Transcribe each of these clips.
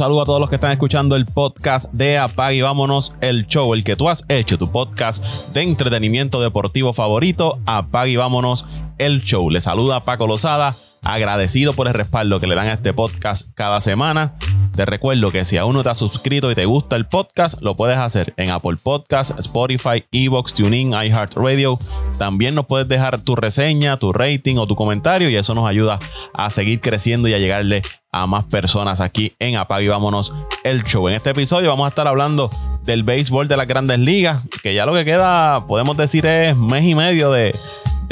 Saludo a todos los que están escuchando el podcast de Apag y vámonos el show, el que tú has hecho, tu podcast de entretenimiento deportivo favorito, Apag y vámonos el show. Le saluda Paco Lozada, agradecido por el respaldo que le dan a este podcast cada semana. Te recuerdo que si aún no te has suscrito y te gusta el podcast, lo puedes hacer en Apple Podcasts, Spotify, Evox, TuneIn, iHeartRadio. También nos puedes dejar tu reseña, tu rating o tu comentario y eso nos ayuda a seguir creciendo y a llegarle a más personas aquí en Apague y Vámonos el Show. En este episodio vamos a estar hablando del béisbol de las grandes ligas, que ya lo que queda, podemos decir, es mes y medio de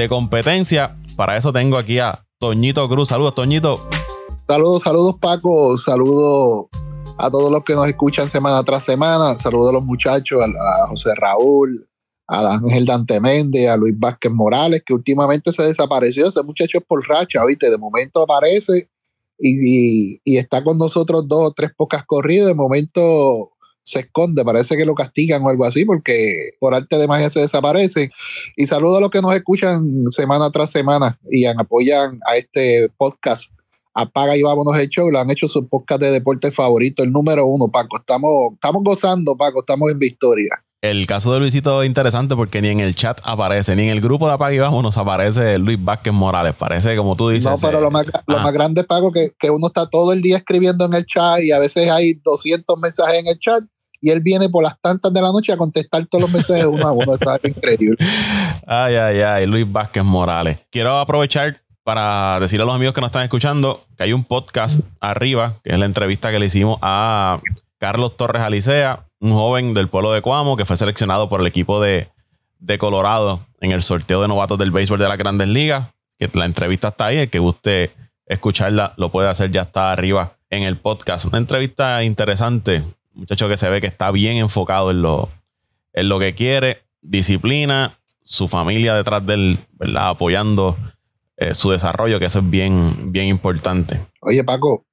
competencia. Para eso tengo aquí a Toñito Cruz. Saludos, Toñito. Saludos, saludos, Paco. Saludos a todos los que nos escuchan semana tras semana. Saludos a los muchachos, a, José Raúl, a Ángel Dante Méndez, a Luis Vázquez Morales, que últimamente se desapareció. Ese muchacho es por racha, ¿viste? De momento aparece y, está con nosotros dos o tres pocas corridas, de momento se esconde, parece que lo castigan o algo así, porque por arte de magia se desaparece. Y saludo a los que nos escuchan semana tras semana y apoyan a este podcast. Apaga y vámonos el show, lo han hecho su podcast de deporte favorito, el número uno, Paco. Estamos, estamos gozando, Paco, estamos en victoria. El caso de Luisito es interesante porque ni en el chat aparece, ni en el grupo de Apaga y Vámonos aparece Luis Vázquez Morales. Parece como tú dices. No, pero lo, más, lo más grande, Paco, que, que uno está todo el día escribiendo en el chat y a veces hay 200 mensajes en el chat y él viene por las tantas de la noche a contestar todos los mensajes uno a uno. Está increíble. Ay, ay, ay, Luis Vázquez Morales. Quiero aprovechar para decir a los amigos que nos están escuchando que hay un podcast arriba, que es la entrevista que le hicimos a Carlos Torres Alicea, un joven del pueblo de Cuamo que fue seleccionado por el equipo de, Colorado en el sorteo de novatos del béisbol de las grandes ligas. Que la entrevista está ahí, el que guste escucharla lo puede hacer, ya está arriba en el podcast. Una entrevista interesante, muchacho que se ve que está bien enfocado en lo, en lo que quiere, disciplina, su familia detrás de él, ¿verdad? Apoyando eh, su desarrollo, que eso es bien, bien importante. Oye, Paco,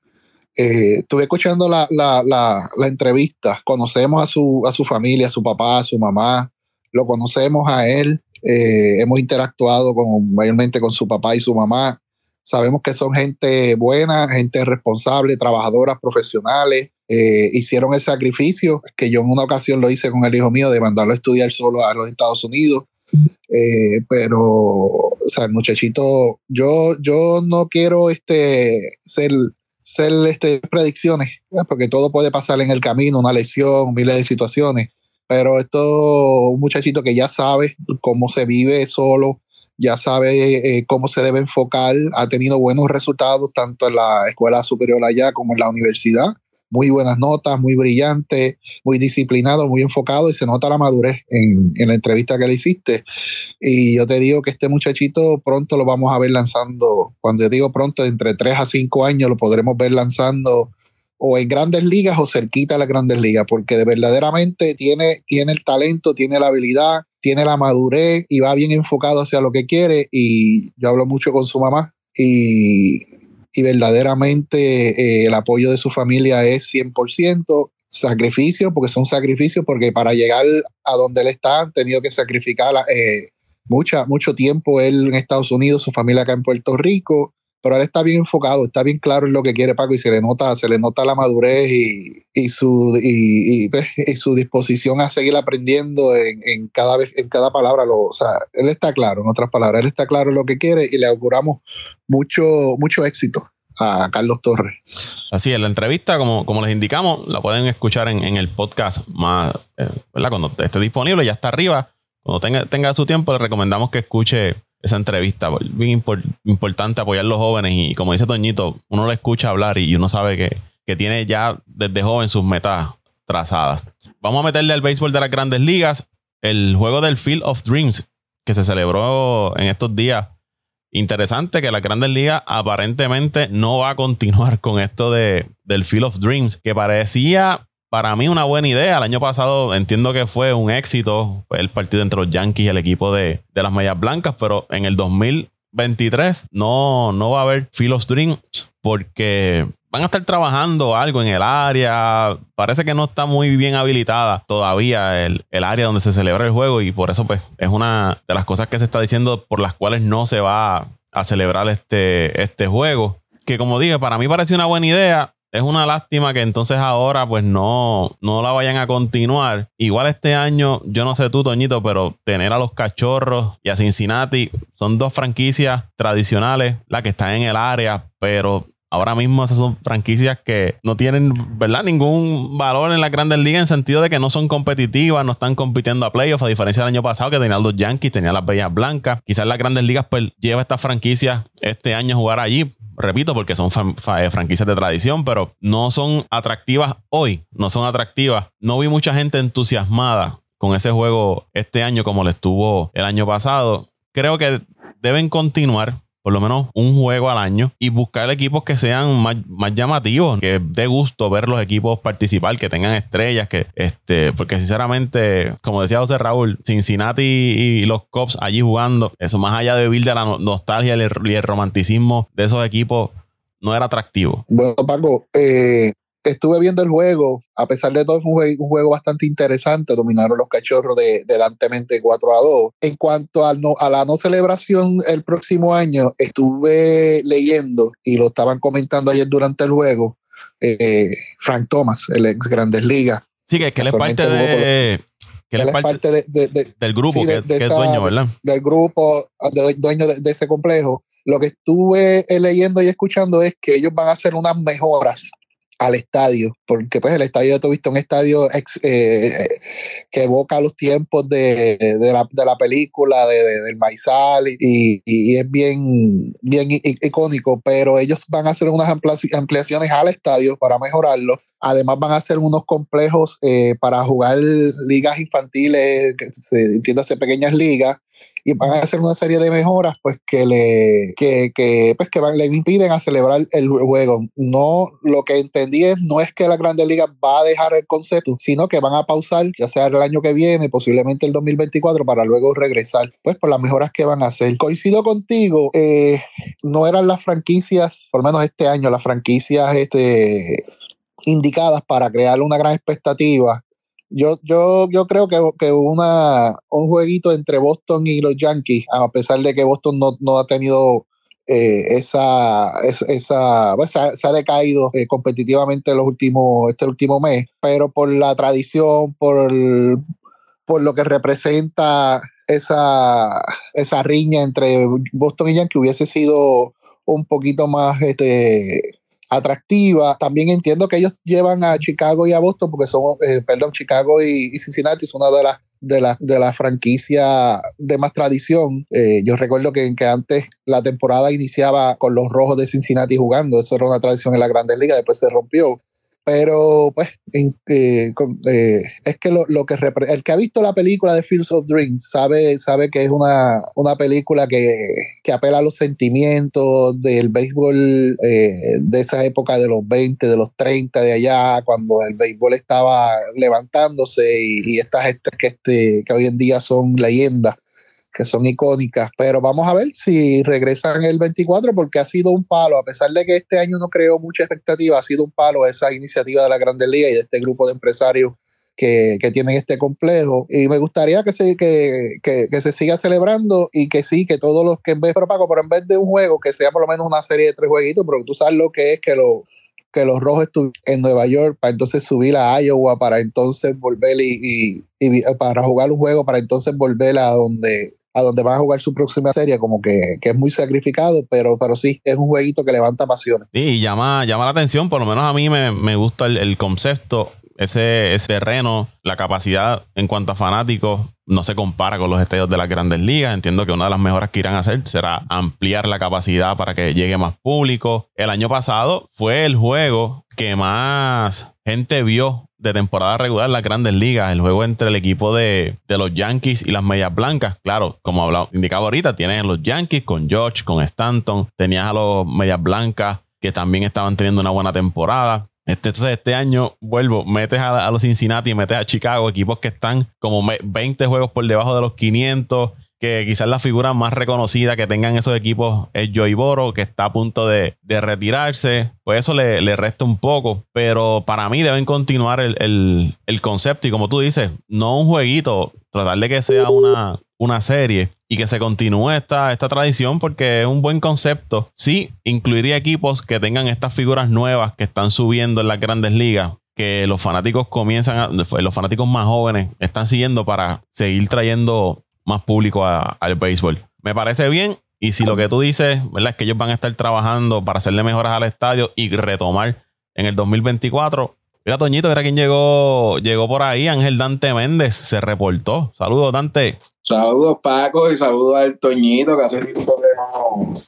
eh, estuve escuchando la, la, la, entrevista, conocemos a su, a su familia, a su papá, a su mamá, lo conocemos a él, eh, hemos interactuado con, mayormente con su papá y su mamá, sabemos que son gente buena, gente responsable, trabajadoras, profesionales, eh, hicieron el sacrificio, que yo en una ocasión lo hice con el hijo mío de mandarlo a estudiar solo a los Estados Unidos, pero, o sea, el muchachito, yo, yo no quiero este, ser ser este, predicciones, porque todo puede pasar en el camino, una lesión, miles de situaciones. Pero esto, un muchachito que ya sabe cómo se vive solo, ya sabe eh, cómo se debe enfocar, ha tenido buenos resultados tanto en la escuela superior allá como en la universidad muy buenas notas, muy brillante, muy disciplinado, muy enfocado y se nota la madurez en, la entrevista que le hiciste. Y yo te digo que este muchachito pronto lo vamos a ver lanzando, cuando yo digo pronto, entre 3 a 5 años lo podremos ver lanzando o en grandes ligas o cerquita a las grandes ligas, porque de verdaderamente tiene, tiene el talento, tiene la habilidad, tiene la madurez y va bien enfocado hacia lo que quiere. Y yo hablo mucho con su mamá y y verdaderamente eh, el apoyo de su familia es 100%. Sacrificio, porque son sacrificios, porque para llegar a donde él está han tenido que sacrificar eh, mucha, mucho tiempo él en Estados Unidos, su familia acá en Puerto Rico, pero él está bien enfocado, está bien claro en lo que quiere Paco y se le nota, se le nota la madurez y, su, pues, su disposición a seguir aprendiendo en, cada vez, en cada palabra. O sea, él está claro, en otras palabras, él está claro en lo que quiere y le auguramos mucho, éxito a Carlos Torres. Así es, la entrevista, como, les indicamos, la pueden escuchar en, el podcast más, eh, ¿verdad? Cuando esté disponible, ya está arriba. Cuando tenga su tiempo, le recomendamos que escuche esa entrevista. Bien importante apoyar a los jóvenes y como dice Toñito, uno lo escucha hablar y uno sabe que, tiene ya desde joven sus metas trazadas. Vamos a meterle al béisbol de las grandes ligas el juego del Field of Dreams que se celebró en estos días. Interesante que la Grandes Ligas aparentemente no va a continuar con esto de, del Field of Dreams, que parecía para mí una buena idea. El año pasado entiendo que fue un éxito el partido entre los Yankees y el equipo de, las Medias Blancas, pero en el 2023 no, no va a haber of Dreams porque van a estar trabajando algo en el área. Parece que no está muy bien habilitada todavía el, el, área donde se celebra el juego y por eso pues es una de las cosas que se está diciendo por las cuales no se va a celebrar este, este juego. Que como dije, para mí parece una buena idea es una lástima que entonces ahora pues no, no la vayan a continuar. Igual este año, yo no sé tú, Toñito, pero tener a los cachorros y a Cincinnati son dos franquicias tradicionales, las que están en el área, pero Ahora mismo esas son franquicias que no tienen, ¿verdad? Ningún valor en la grandes ligas en sentido de que no son competitivas, no están compitiendo a playoffs, a diferencia del año pasado que tenían los Yankees, tenían las Bellas Blancas. Quizás las grandes ligas pues lleva estas franquicias este año a jugar allí. Repito, porque son eh, franquicias de tradición, pero no son atractivas hoy, no son atractivas. No vi mucha gente entusiasmada con ese juego este año como lo estuvo el año pasado. Creo que deben continuar por lo menos un juego al año y buscar equipos que sean más, llamativos, que dé gusto ver los equipos participar, que tengan estrellas, que este, porque sinceramente, como decía José Raúl, Cincinnati y los Cubs allí jugando, eso más allá de vivir de la nostalgia y el, romanticismo de esos equipos, no era atractivo. Bueno, Paco, eh, estuve viendo el juego, a pesar de todo, es un, juego, bastante interesante. Dominaron los cachorros de, delantemente 4 a 2. En cuanto a, no, a la no celebración el próximo año, estuve leyendo y lo estaban comentando ayer durante el juego. Eh, Frank Thomas, el ex Grandes Ligas. Sí, que, él es parte de. Que él es parte, del grupo, que, es dueño, ¿verdad? Del grupo, dueño de, ese complejo. Lo que estuve leyendo y escuchando es que ellos van a hacer unas mejoras al estadio, porque pues el estadio de visto un estadio eh, que evoca los tiempos de, la, de la, película, de, del Maizal, y, y, es bien, bien icónico, pero ellos van a hacer unas ampliaciones al estadio para mejorarlo. Además van a hacer unos complejos eh, para jugar ligas infantiles, entiéndase pequeñas ligas, y van a hacer una serie de mejoras pues que le que, que pues que le impiden a celebrar el juego. No, lo que entendí es no es que la Grandes Ligas va a dejar el concepto, sino que van a pausar, ya sea el año que viene, posiblemente el 2024, para luego regresar, pues por las mejoras que van a hacer. Coincido contigo, eh, no eran las franquicias, por lo menos este año, las franquicias este, indicadas para crear una gran expectativa yo, yo, yo creo que, que una, un jueguito entre Boston y los Yankees, a pesar de que Boston no, ha tenido eh, esa, esa, pues, se, ha, decaído eh, competitivamente los últimos, este último mes, pero por la tradición, por, por lo que representa esa, esa riña entre Boston y Yankees hubiese sido un poquito más este, atractiva. También entiendo que ellos llevan a Chicago y a Boston porque son, eh, perdón, Chicago y, Cincinnati son una de las de la, de la franquicia de más tradición. Eh, yo recuerdo que, que, antes la temporada iniciaba con los rojos de Cincinnati jugando, eso era una tradición en la Grandes Ligas, después se rompió. Pero, pues, eh, eh, es que lo, que el que ha visto la película de Fields of Dreams sabe, sabe que es una, una película que, que, apela a los sentimientos del béisbol eh, de esa época de los 20, de los 30, de allá, cuando el béisbol estaba levantándose y, estas que, este, que hoy en día son leyendas que son icónicas, pero vamos a ver si regresan el 24 porque ha sido un palo, a pesar de que este año no creó mucha expectativa, ha sido un palo esa iniciativa de la Grandes Ligas y de este grupo de empresarios que, que, tienen este complejo. Y me gustaría que se, que, que, que, se siga celebrando y que sí, que todos los que en vez, pero Paco, pero en vez de un juego, que sea por lo menos una serie de tres jueguitos, porque tú sabes lo que es que, lo, que los rojos estuvieron en Nueva York para entonces subir a Iowa, para entonces volver y para jugar un juego, para entonces volver a donde a donde van a jugar su próxima serie, como que, es muy sacrificado, pero, pero sí, es un jueguito que levanta pasiones. Sí, llama, llama la atención, por lo menos a mí me, gusta el, concepto, ese, ese terreno, la capacidad en cuanto a fanáticos, no se compara con los estadios de las grandes ligas. Entiendo que una de las mejoras que irán a hacer será ampliar la capacidad para que llegue más público. El año pasado fue el juego que más gente vio de temporada regular las grandes ligas, el juego entre el equipo de, los Yankees y las Medias Blancas. Claro, como hablado, indicaba ahorita, tienes los Yankees con George, con Stanton, tenías a los Medias Blancas que también estaban teniendo una buena temporada. Este, entonces, este año vuelvo, metes a, a, los Cincinnati, metes a Chicago, equipos que están como 20 juegos por debajo de los 500 quizás la figura más reconocida que tengan esos equipos es Joey Boro, que está a punto de, retirarse. Pues eso le, resta un poco. Pero para mí deben continuar el, concepto. Y como tú dices, no un jueguito, tratar de que sea una, una serie y que se continúe esta, esta tradición porque es un buen concepto. Sí, incluiría equipos que tengan estas figuras nuevas que están subiendo en las grandes ligas, que los fanáticos comienzan, a, los fanáticos más jóvenes están siguiendo para seguir trayendo más público al béisbol. Me parece bien y si lo que tú dices, ¿verdad? Es que ellos van a estar trabajando para hacerle mejoras al estadio y retomar en el 2024. Mira, Toñito, era quien llegó, llegó por ahí. Ángel Dante Méndez se reportó. Saludos, Dante. Saludos, Paco, y saludos al Toñito, que hace tiempo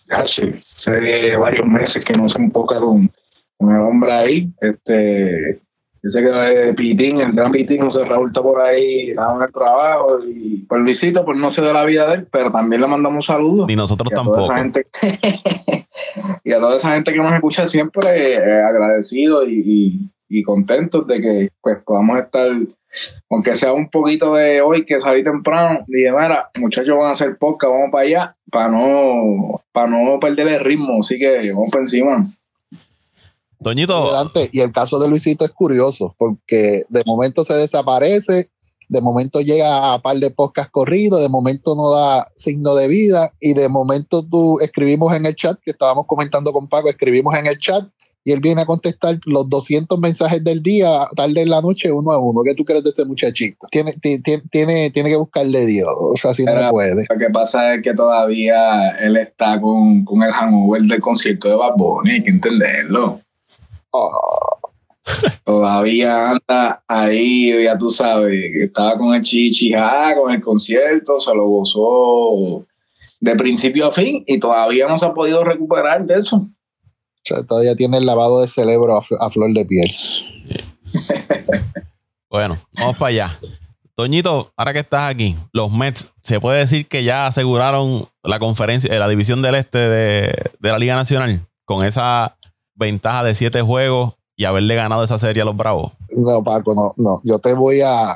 que hace, varios meses que no se enfoca con, el hombre ahí. Este, Dice que Pitín, el gran Pitín, José Raúl está por ahí dando el trabajo y por Luisito, pues no sé de la vida de él, pero también le mandamos saludos. Y nosotros tampoco. y a toda esa gente que nos escucha siempre eh, agradecidos y, y, contentos de que pues podamos estar, aunque sea un poquito de hoy que salí temprano, dije, mira, muchachos van a hacer podcast, vamos para allá, para no, para no perder el ritmo, así que vamos para encima. Toñito. Y el caso de Luisito es curioso, porque de momento se desaparece, de momento llega a par de podcast corridos, de momento no da signo de vida, y de momento tú escribimos en el chat, que estábamos comentando con Paco, escribimos en el chat, y él viene a contestar los 200 mensajes del día, tarde en la noche, uno a uno. ¿Qué tú crees de ese muchachito? Tiene, tiene, tiene, que buscarle Dios, o sea, si no puede. Lo que pasa es que todavía él está con, con el hangover del concierto de Bad Bunny, hay que entenderlo. Todavía anda ahí, ya tú sabes, estaba con el chichijá, con el concierto, se lo gozó de principio a fin y todavía no se ha podido recuperar de eso. O sea, todavía tiene el lavado de cerebro a, flor de piel. bueno, vamos para allá. Toñito, ahora que estás aquí, los Mets, ¿se puede decir que ya aseguraron la conferencia, la división del este de, de la Liga Nacional? Con esa ventaja de siete juegos y haberle ganado esa serie a los Bravos? No, Paco, no, no. Yo te voy a,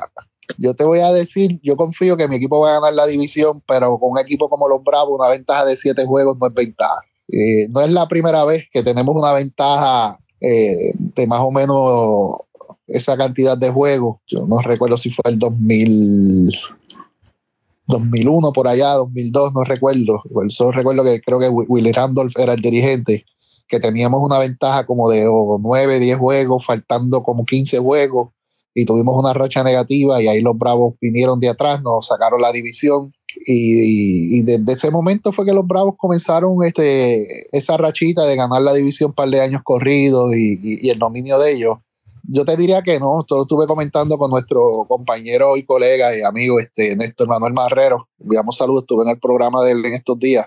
yo te voy a decir, yo confío que mi equipo va a ganar la división, pero con un equipo como los Bravos, una ventaja de siete juegos no es ventaja. Eh, no es la primera vez que tenemos una ventaja eh, de más o menos esa cantidad de juegos. Yo no recuerdo si fue el 2000, 2001 por allá, 2002, no recuerdo. Solo recuerdo que creo que Willy Randolph era el dirigente que teníamos una ventaja como de 9, 10 juegos, faltando como 15 juegos, y tuvimos una racha negativa y ahí los Bravos vinieron de atrás, nos sacaron la división. Y, desde ese momento fue que los Bravos comenzaron este, esa rachita de ganar la división un par de años corridos y, el dominio de ellos. Yo te diría que no, esto lo estuve comentando con nuestro compañero y colega y amigo este, Néstor Manuel Marrero. Enviamos saludos, estuve en el programa de él en estos días.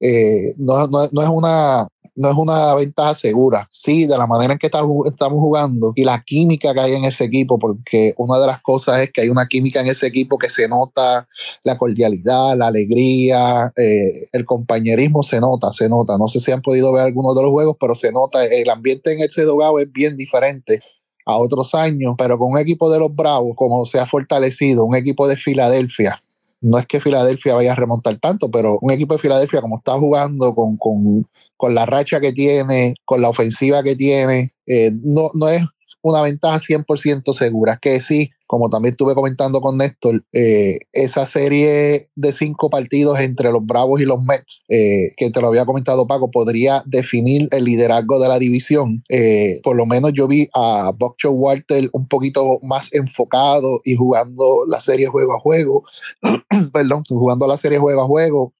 Eh, no, no, es una, no es una ventaja segura. Sí, de la manera en que estamos jugando y la química que hay en ese equipo, porque una de las cosas es que hay una química en ese equipo que se nota la cordialidad, la alegría, eh, el compañerismo se nota, se nota. No sé si han podido ver algunos de los juegos, pero se nota. El ambiente en el Cedogao es bien diferente a otros años, pero con un equipo de los Bravos, como se ha fortalecido, un equipo de Filadelfia, no es que Filadelfia vaya a remontar tanto, pero un equipo de Filadelfia como está jugando con, con, la racha que tiene, con la ofensiva que tiene, eh, no, no es una ventaja 100% segura, que sí, como también estuve comentando con Néstor, eh, esa serie de cinco partidos entre los Bravos y los Mets, eh, que te lo había comentado Paco, podría definir el liderazgo de la división. Eh, por lo menos yo vi a Buckshot Walter un poquito más enfocado y jugando la serie juego a juego, perdón, jugando la serie juego a juego.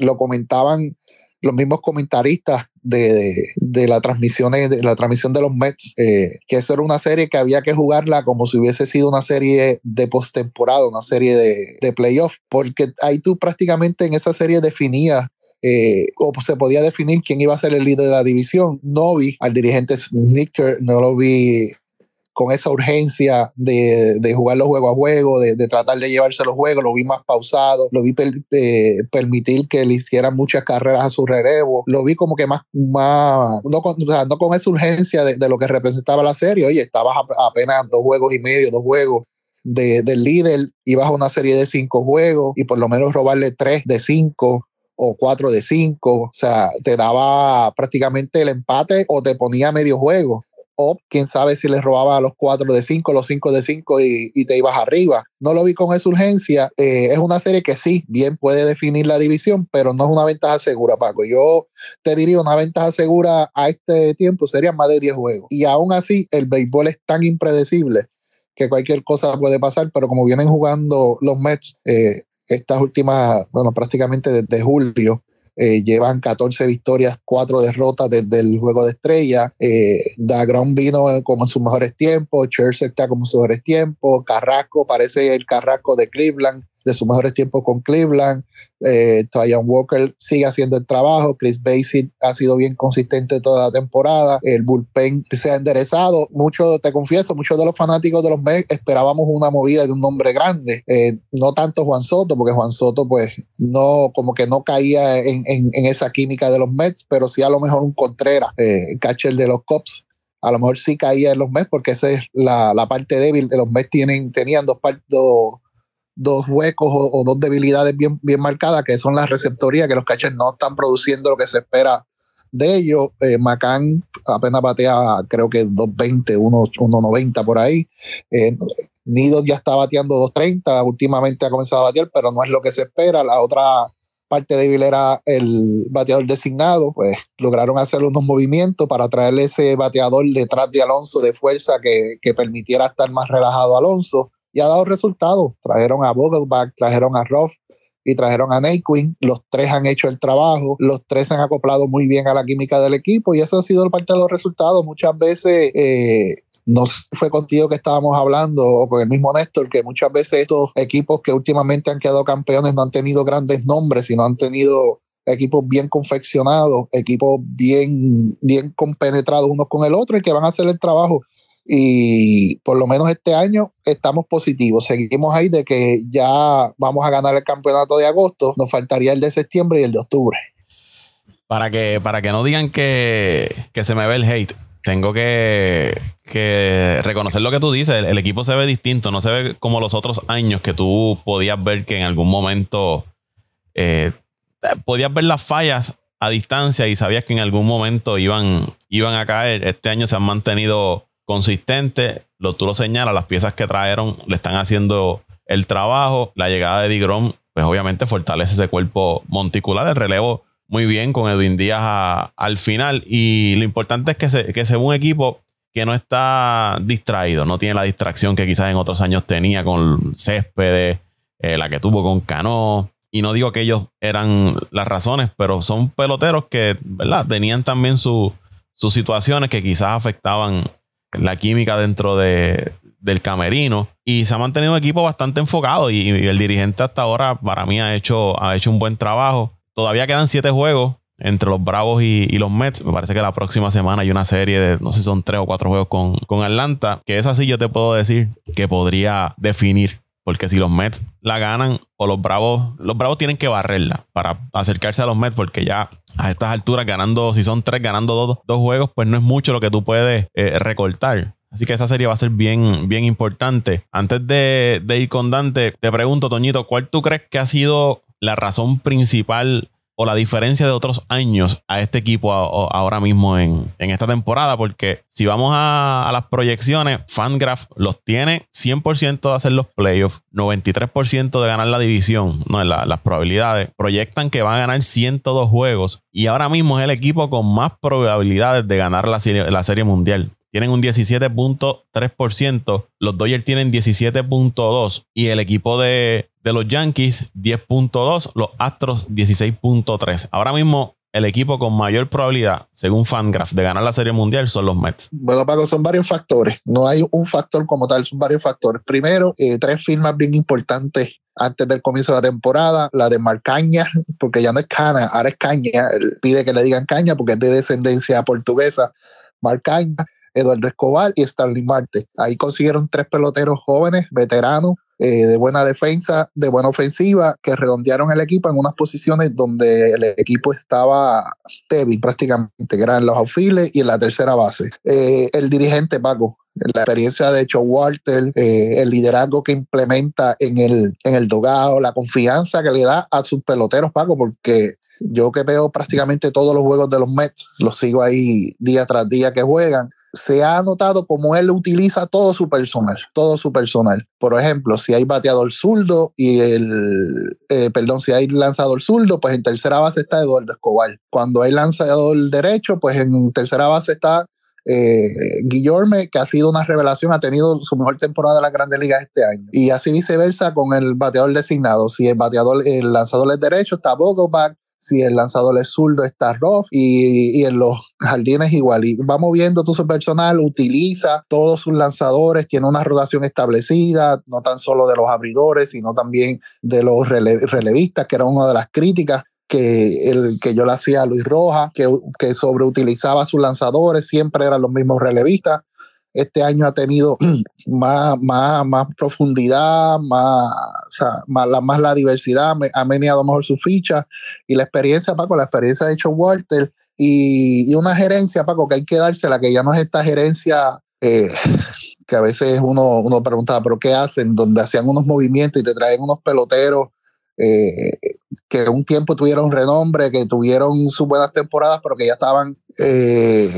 lo comentaban los mismos comentaristas de, de, la, transmisión, de la transmisión de los Mets, eh, que eso era una serie que había que jugarla como si hubiese sido una serie de postemporada, una serie de, de playoff, porque ahí tú prácticamente en esa serie definías eh, o se podía definir quién iba a ser el líder de la división. No vi al dirigente Snicker, no lo vi con esa urgencia de, de jugar los juegos a juego, de, de, tratar de llevarse los juegos, lo vi más pausado, lo vi eh, permitir que le hicieran muchas carreras a su relevo, lo vi como que más, más no, con, no con esa urgencia de, de, lo que representaba la serie, oye, estabas apenas dos juegos y medio, dos juegos de, del líder, ibas a una serie de cinco juegos y por lo menos robarle tres de cinco o cuatro de cinco, o sea, te daba prácticamente el empate o te ponía medio juego o quién sabe si les robaba a los 4 de 5, los 5 de 5 y, te ibas arriba. No lo vi con esa urgencia. Eh, es una serie que sí, bien puede definir la división, pero no es una ventaja segura, Paco. Yo te diría una ventaja segura a este tiempo sería más de 10 juegos. Y aún así, el béisbol es tan impredecible que cualquier cosa puede pasar, pero como vienen jugando los Mets eh, estas últimas, bueno, prácticamente desde julio, eh, llevan 14 victorias, 4 derrotas desde el juego de estrella. Eh, Dagron vino como en sus mejores tiempos, Scherzer está como en sus mejores tiempos, Carrasco parece el Carrasco de Cleveland de sus mejores tiempos con Cleveland. Eh, Walker sigue haciendo el trabajo. Chris Basic ha sido bien consistente toda la temporada. El bullpen se ha enderezado. Mucho, te confieso, muchos de los fanáticos de los Mets esperábamos una movida de un nombre grande. Eh, no tanto Juan Soto, porque Juan Soto, pues, no, como que no caía en, esa química de los Mets, pero sí a lo mejor un Contreras, eh, catcher de los Cops a lo mejor sí caía en los Mets porque esa es la, parte débil. Los Mets tienen, tenían dos, dos, dos huecos o, dos debilidades bien, bien marcadas, que son las receptorías, que los catchers no están produciendo lo que se espera de ellos. Eh, Macán apenas batea, creo que 220, 1.90 por ahí. Eh, Nido ya está bateando 230, últimamente ha comenzado a batear, pero no es lo que se espera. La otra parte débil era el bateador designado, pues lograron hacer unos movimientos para traerle ese bateador detrás de Alonso de fuerza que, que permitiera estar más relajado Alonso y ha dado resultados. Trajeron a Vogelbach, trajeron a Roth y trajeron a Naquin. Los tres han hecho el trabajo, los tres se han acoplado muy bien a la química del equipo y eso ha sido parte de los resultados. Muchas veces eh, no fue contigo que estábamos hablando o con el mismo Néstor, que muchas veces estos equipos que últimamente han quedado campeones no han tenido grandes nombres, sino han tenido equipos bien confeccionados, equipos bien, bien compenetrados unos con el otro y que van a hacer el trabajo y por lo menos este año estamos positivos. Seguimos ahí de que ya vamos a ganar el campeonato de agosto. Nos faltaría el de septiembre y el de octubre. Para que, para que no digan que, se me ve el hate, tengo que, reconocer lo que tú dices. El, equipo se ve distinto, no se ve como los otros años que tú podías ver que en algún momento eh, podías ver las fallas a distancia y sabías que en algún momento iban, iban a caer. Este año se han mantenido consistente. Lo, tú lo señalas, las piezas que trajeron le están haciendo el trabajo. La llegada de Digrom, pues obviamente fortalece ese cuerpo monticular. El relevo muy bien con Edwin Díaz al final. Y lo importante es que, se, que sea un equipo que no está distraído, no tiene la distracción que quizás en otros años tenía con Céspedes, eh, la que tuvo con Cano. Y no digo que ellos eran las razones, pero son peloteros que, ¿verdad? Tenían también sus situaciones que quizás afectaban la química dentro de, del camerino y se ha mantenido un equipo bastante enfocado y, el dirigente hasta ahora para mí ha hecho, ha hecho un buen trabajo. Todavía quedan siete juegos entre los Bravos y, los Mets. Me parece que la próxima semana hay una serie de, no sé si son tres o cuatro juegos con, con Atlanta, que es así yo te puedo decir que podría definir porque si los Mets la ganan o los Bravos, los Bravos tienen que barrerla para acercarse a los Mets porque ya a estas alturas ganando, si son tres, ganando dos, dos juegos, pues no es mucho lo que tú puedes eh, recortar. Así que esa serie va a ser bien, bien importante. Antes de, de ir con Dante, te pregunto, Toñito, ¿cuál tú crees que ha sido la razón principal o la diferencia de otros años a este equipo ahora mismo en, esta temporada, porque si vamos a, las proyecciones, Fangraph los tiene 100% de hacer los playoffs, 93% de ganar la división, no, las probabilidades, proyectan que van a ganar 102 juegos y ahora mismo es el equipo con más probabilidades de ganar la la serie mundial. Tienen un 17.3%, los Dodgers tienen 17.2% y el equipo de, los Yankees 10.2%, los Astros 16.3%. Ahora mismo el equipo con mayor probabilidad, según Fangraph, de ganar la Serie Mundial son los Mets. Bueno, Paco, son varios factores. No hay un factor como tal, son varios factores. Primero, eh, tres firmas bien importantes antes del comienzo de la temporada, la de Marcaña, porque ya no es Cana, ahora es Caña, Él pide que le digan Caña porque es de descendencia portuguesa. Marcaña, Eduardo Escobar y Stanley Marte. Ahí consiguieron tres peloteros jóvenes, veteranos, eh, de buena defensa, de buena ofensiva, que redondearon el equipo en unas posiciones donde el equipo estaba débil prácticamente, que eran los auxiles y en la tercera base. Eh, el dirigente Paco, la experiencia de Joe Walter, eh, el liderazgo que implementa en el, en el dogado, la confianza que le da a sus peloteros, Paco, porque yo que veo prácticamente todos los juegos de los Mets, los sigo ahí día tras día que juegan se ha notado como él utiliza todo su personal, todo su personal. Por ejemplo, si hay bateador zurdo y el, eh, perdón, si hay lanzador zurdo, pues en tercera base está Eduardo Escobar. Cuando hay lanzador derecho, pues en tercera base está eh, Guillorme, que ha sido una revelación, ha tenido su mejor temporada de la Grandes Ligas este año. Y así viceversa con el bateador designado. Si el bateador, el lanzador es derecho, está Vogelbach si el lanzador es zurdo está rough y, y, en los jardines igual. Y va moviendo su personal, utiliza todos sus lanzadores, tiene una rotación establecida, no tan solo de los abridores, sino también de los relevistas, que era una de las críticas que, el, que yo le hacía a Luis Rojas, que, que sobreutilizaba sus lanzadores, siempre eran los mismos relevistas este año ha tenido más, más, más profundidad, más, la, más la diversidad, ha meneado mejor su ficha y la experiencia, Paco, la experiencia de hecho Walter y, y, una gerencia, Paco, que hay que dársela, que ya no es esta gerencia eh, que a veces uno, uno preguntaba, pero ¿qué hacen? Donde hacían unos movimientos y te traen unos peloteros eh, que un tiempo tuvieron renombre, que tuvieron sus buenas temporadas, pero que ya estaban, eh,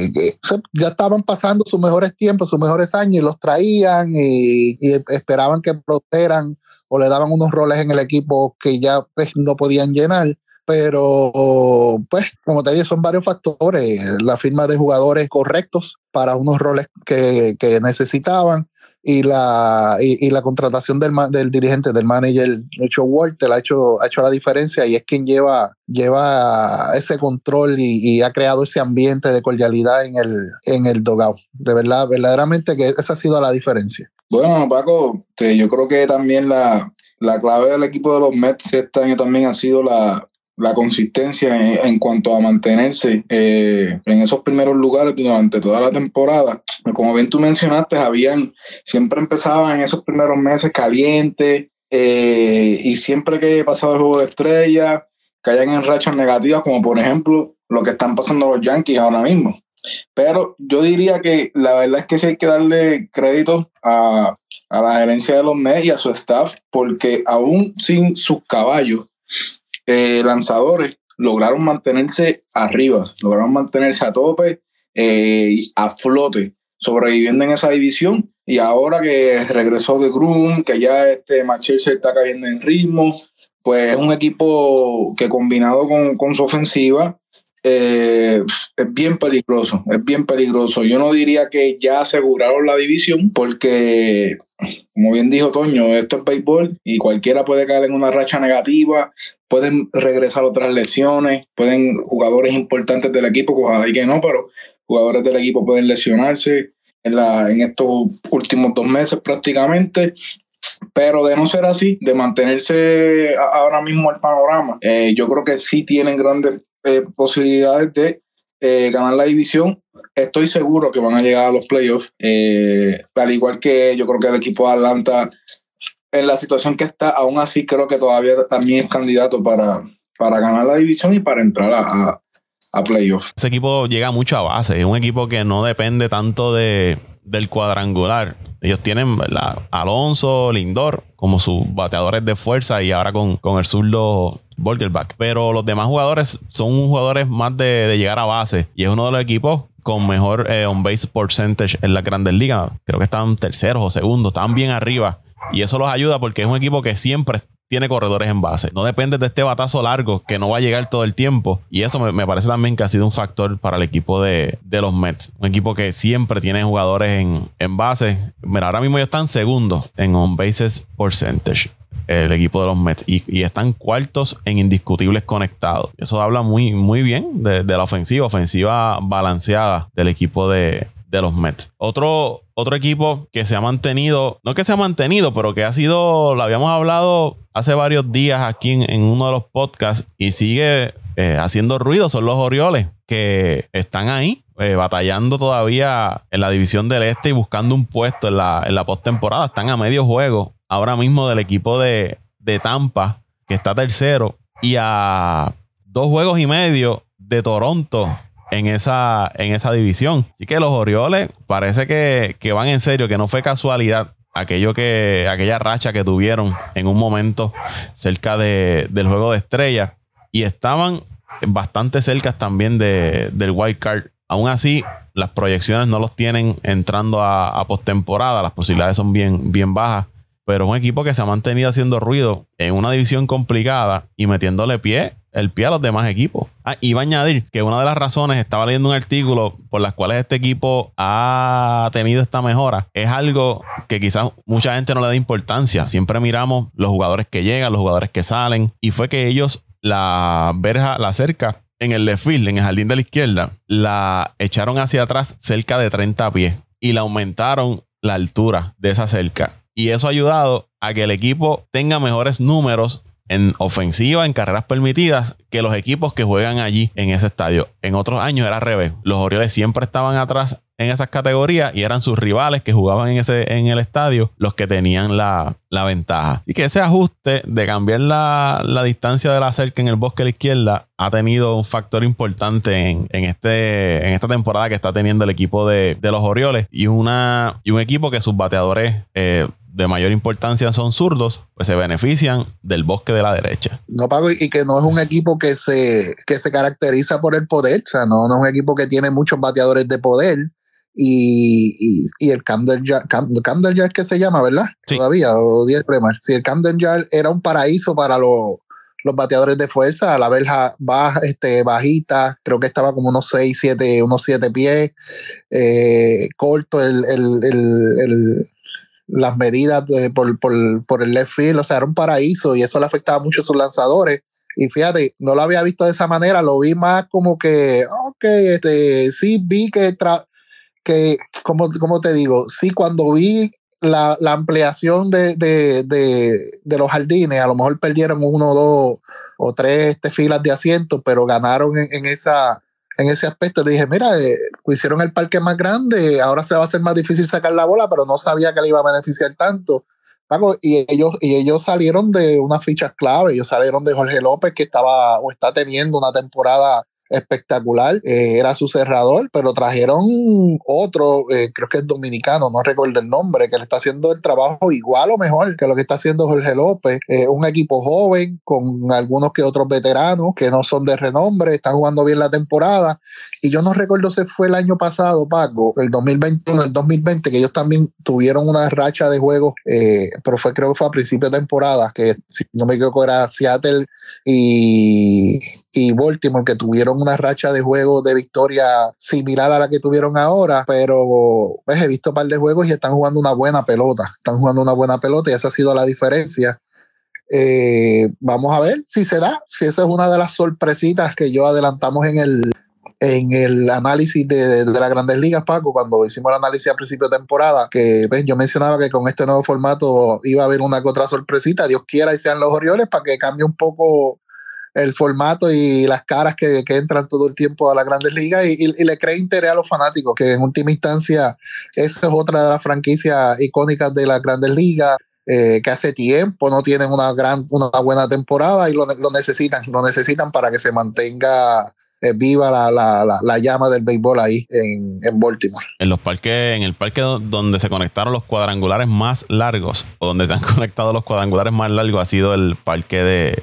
ya estaban pasando sus mejores tiempos, sus mejores años, y los traían y, esperaban que prosperan o le daban unos roles en el equipo que ya pues, no podían llenar. Pero, pues, como te dije, son varios factores. La firma de jugadores correctos para unos roles que, que necesitaban y la, y, la contratación del, del dirigente, del manager, hecho Walter, ha hecho, ha hecho la diferencia y es quien lleva, lleva ese control y, ha creado ese ambiente de cordialidad en el, en el dogout. De verdad, verdaderamente que esa ha sido la diferencia. Bueno, Paco, yo creo que también la, la clave del equipo de los Mets este año también ha sido la, la consistencia en, cuanto a mantenerse eh, en esos primeros lugares durante toda la temporada. Como bien tú mencionaste, habían, siempre empezaban en esos primeros meses calientes eh, y siempre que pasaba el juego de estrella, caían en rachas negativas, como por ejemplo lo que están pasando los Yankees ahora mismo. Pero yo diría que la verdad es que sí hay que darle crédito a, a la gerencia de los Mets y a su staff, porque aún sin sus caballos, eh, lanzadores lograron mantenerse arriba, lograron mantenerse a tope, eh, a flote, sobreviviendo en esa división. Y ahora que regresó de Groom, que ya este Machel se está cayendo en ritmo, pues es un equipo que combinado con, con su ofensiva eh, es bien peligroso, es bien peligroso. Yo no diría que ya aseguraron la división porque, como bien dijo Toño, esto es béisbol y cualquiera puede caer en una racha negativa, pueden regresar otras lesiones, pueden jugadores importantes del equipo, ojalá y que no, pero jugadores del equipo pueden lesionarse en, la, en estos últimos dos meses prácticamente. Pero de no ser así, de mantenerse ahora mismo el panorama, eh, yo creo que sí tienen grandes eh, posibilidades de eh, ganar la división. Estoy seguro que van a llegar a los playoffs, eh, al igual que yo creo que el equipo de Atlanta, en la situación que está, aún así creo que todavía también es candidato para, para ganar la división y para entrar a, a playoffs. Ese equipo llega mucho a base, es un equipo que no depende tanto de, del cuadrangular. Ellos tienen Alonso, Lindor como sus bateadores de fuerza y ahora con, con el zurdo Volkerback. Pero los demás jugadores son jugadores más de, llegar a base y es uno de los equipos con mejor eh, on-base percentage en la grandes ligas. Creo que están terceros o segundos, están bien arriba. Y eso los ayuda porque es un equipo que siempre tiene corredores en base. No depende de este batazo largo que no va a llegar todo el tiempo. Y eso me, parece también que ha sido un factor para el equipo de, los Mets. Un equipo que siempre tiene jugadores en, en base. Mira, ahora mismo ya están segundos en on bases percentage el equipo de los Mets y, están cuartos en indiscutibles conectados. Eso habla muy, muy bien de, de la ofensiva, ofensiva balanceada del equipo de, de los Mets. Otro, otro equipo que se ha mantenido, no que se ha mantenido, pero que ha sido, lo habíamos hablado hace varios días aquí en, uno de los podcasts y sigue eh, haciendo ruido, son los Orioles, que están ahí eh, batallando todavía en la división del este y buscando un puesto en la, en la postemporada. Están a medio juego ahora mismo del equipo de, de Tampa, que está tercero, y a dos juegos y medio de Toronto, en esa, en esa división. Así que los Orioles parece que, van en serio, que no fue casualidad aquello que, aquella racha que tuvieron en un momento cerca de, del juego de estrellas y estaban bastante cerca también de, del wild card Aún así, las proyecciones no los tienen entrando a, a postemporada. Las posibilidades son bien, bien bajas. Pero un equipo que se ha mantenido haciendo ruido en una división complicada y metiéndole pie, el pie a los demás equipos. Ah, iba a añadir que una de las razones, estaba leyendo un artículo por las cuales este equipo ha tenido esta mejora, es algo que quizás mucha gente no le da importancia. Siempre miramos los jugadores que llegan, los jugadores que salen, y fue que ellos la verja, la cerca en el desfile, en el jardín de la izquierda, la echaron hacia atrás cerca de 30 pies y la aumentaron la altura de esa cerca. Y eso ha ayudado a que el equipo tenga mejores números en ofensiva, en carreras permitidas, que los equipos que juegan allí en ese estadio. En otros años era al revés. Los Orioles siempre estaban atrás en esas categorías y eran sus rivales que jugaban en, ese, en el estadio los que tenían la, ventaja. Así que ese ajuste de cambiar la, distancia de la cerca en el bosque a la izquierda ha tenido un factor importante en, este, en esta temporada que está teniendo el equipo de, los Orioles y, una, y un equipo que sus bateadores eh, de mayor importancia son zurdos, pues se benefician del bosque de la derecha. No pago y que no es un equipo que se, que se caracteriza por el poder, o sea, no, no es un equipo que tiene muchos bateadores de poder. Y, y, el Camden Yard, Camden que se llama, ¿verdad? Todavía, o 10 Premar. Sí, el Camden Yard era un paraíso para los, los bateadores de fuerza, la verja baja, este, bajita, creo que estaba como unos 6, 7, unos 7 pies, eh, corto el, el, el, las medidas por, por, el left field, o sea, era un paraíso y eso le afectaba mucho a sus lanzadores. Y fíjate, no lo había visto de esa manera, lo vi más como que, ok, este, sí vi que, que como, como te digo, sí cuando vi la, ampliación de, los jardines, a lo mejor perdieron uno, dos o tres este, filas de asientos, pero ganaron en esa en ese aspecto. Le dije, mira, eh, hicieron el parque más grande, ahora se va a hacer más difícil sacar la bola, pero no sabía que le iba a beneficiar tanto. y ellos, y ellos salieron de unas fichas clave, ellos salieron de Jorge López, que estaba o está teniendo una temporada espectacular, eh, era su cerrador, pero trajeron otro, eh, creo que es dominicano, no recuerdo el nombre, que le está haciendo el trabajo igual o mejor que lo que está haciendo Jorge López. Eh, un equipo joven con algunos que otros veteranos que no son de renombre, están jugando bien la temporada. Y yo no recuerdo si fue el año pasado, Paco, el 2021, el 2020, que ellos también tuvieron una racha de juegos, pero fue creo que fue a principio de temporada, que si no me equivoco era Seattle y y Baltimore, que tuvieron una racha de juegos de victoria similar a la que tuvieron ahora, pero pues, he visto un par de juegos y están jugando una buena pelota, están jugando una buena pelota y esa ha sido la diferencia. Eh, vamos a ver si se da, si esa es una de las sorpresitas que yo adelantamos en el, en el análisis de, de, las grandes ligas, Paco, cuando hicimos el análisis a principio de temporada, que pues, yo mencionaba que con este nuevo formato iba a haber una que otra sorpresita, Dios quiera y sean los Orioles, para que cambie un poco el formato y las caras que, entran todo el tiempo a las grandes ligas y, le crea interés a los fanáticos, que en última instancia esa es otra de las franquicias icónicas de las grandes ligas. Eh, que hace tiempo no tienen una gran una buena temporada y lo, necesitan lo necesitan para que se mantenga eh, viva la, llama del béisbol ahí en, en, Baltimore. En los parques, en el parque donde se conectaron los cuadrangulares más largos, o donde se han conectado los cuadrangulares más largos, ha sido el parque de,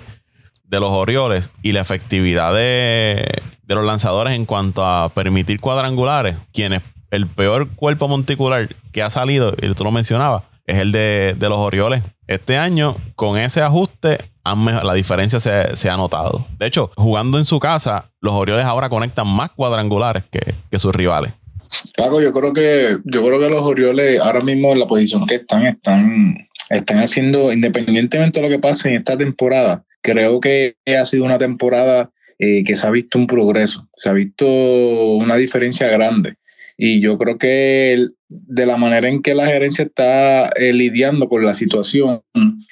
de los Orioles y la efectividad de, los lanzadores en cuanto a permitir cuadrangulares, quienes el peor cuerpo monticular que ha salido, y tú lo mencionabas, es el de, los Orioles. Este año, con ese ajuste, la diferencia se, ha notado. De hecho, jugando en su casa, los Orioles ahora conectan más cuadrangulares que, que sus rivales. Paco, yo creo que yo creo que los Orioles ahora mismo en la posición que están están están haciendo independientemente de lo que pase en esta temporada, creo que ha sido una temporada eh, que se ha visto un progreso, se ha visto una diferencia grande. Y yo creo que de la manera en que la gerencia está eh, lidiando con la situación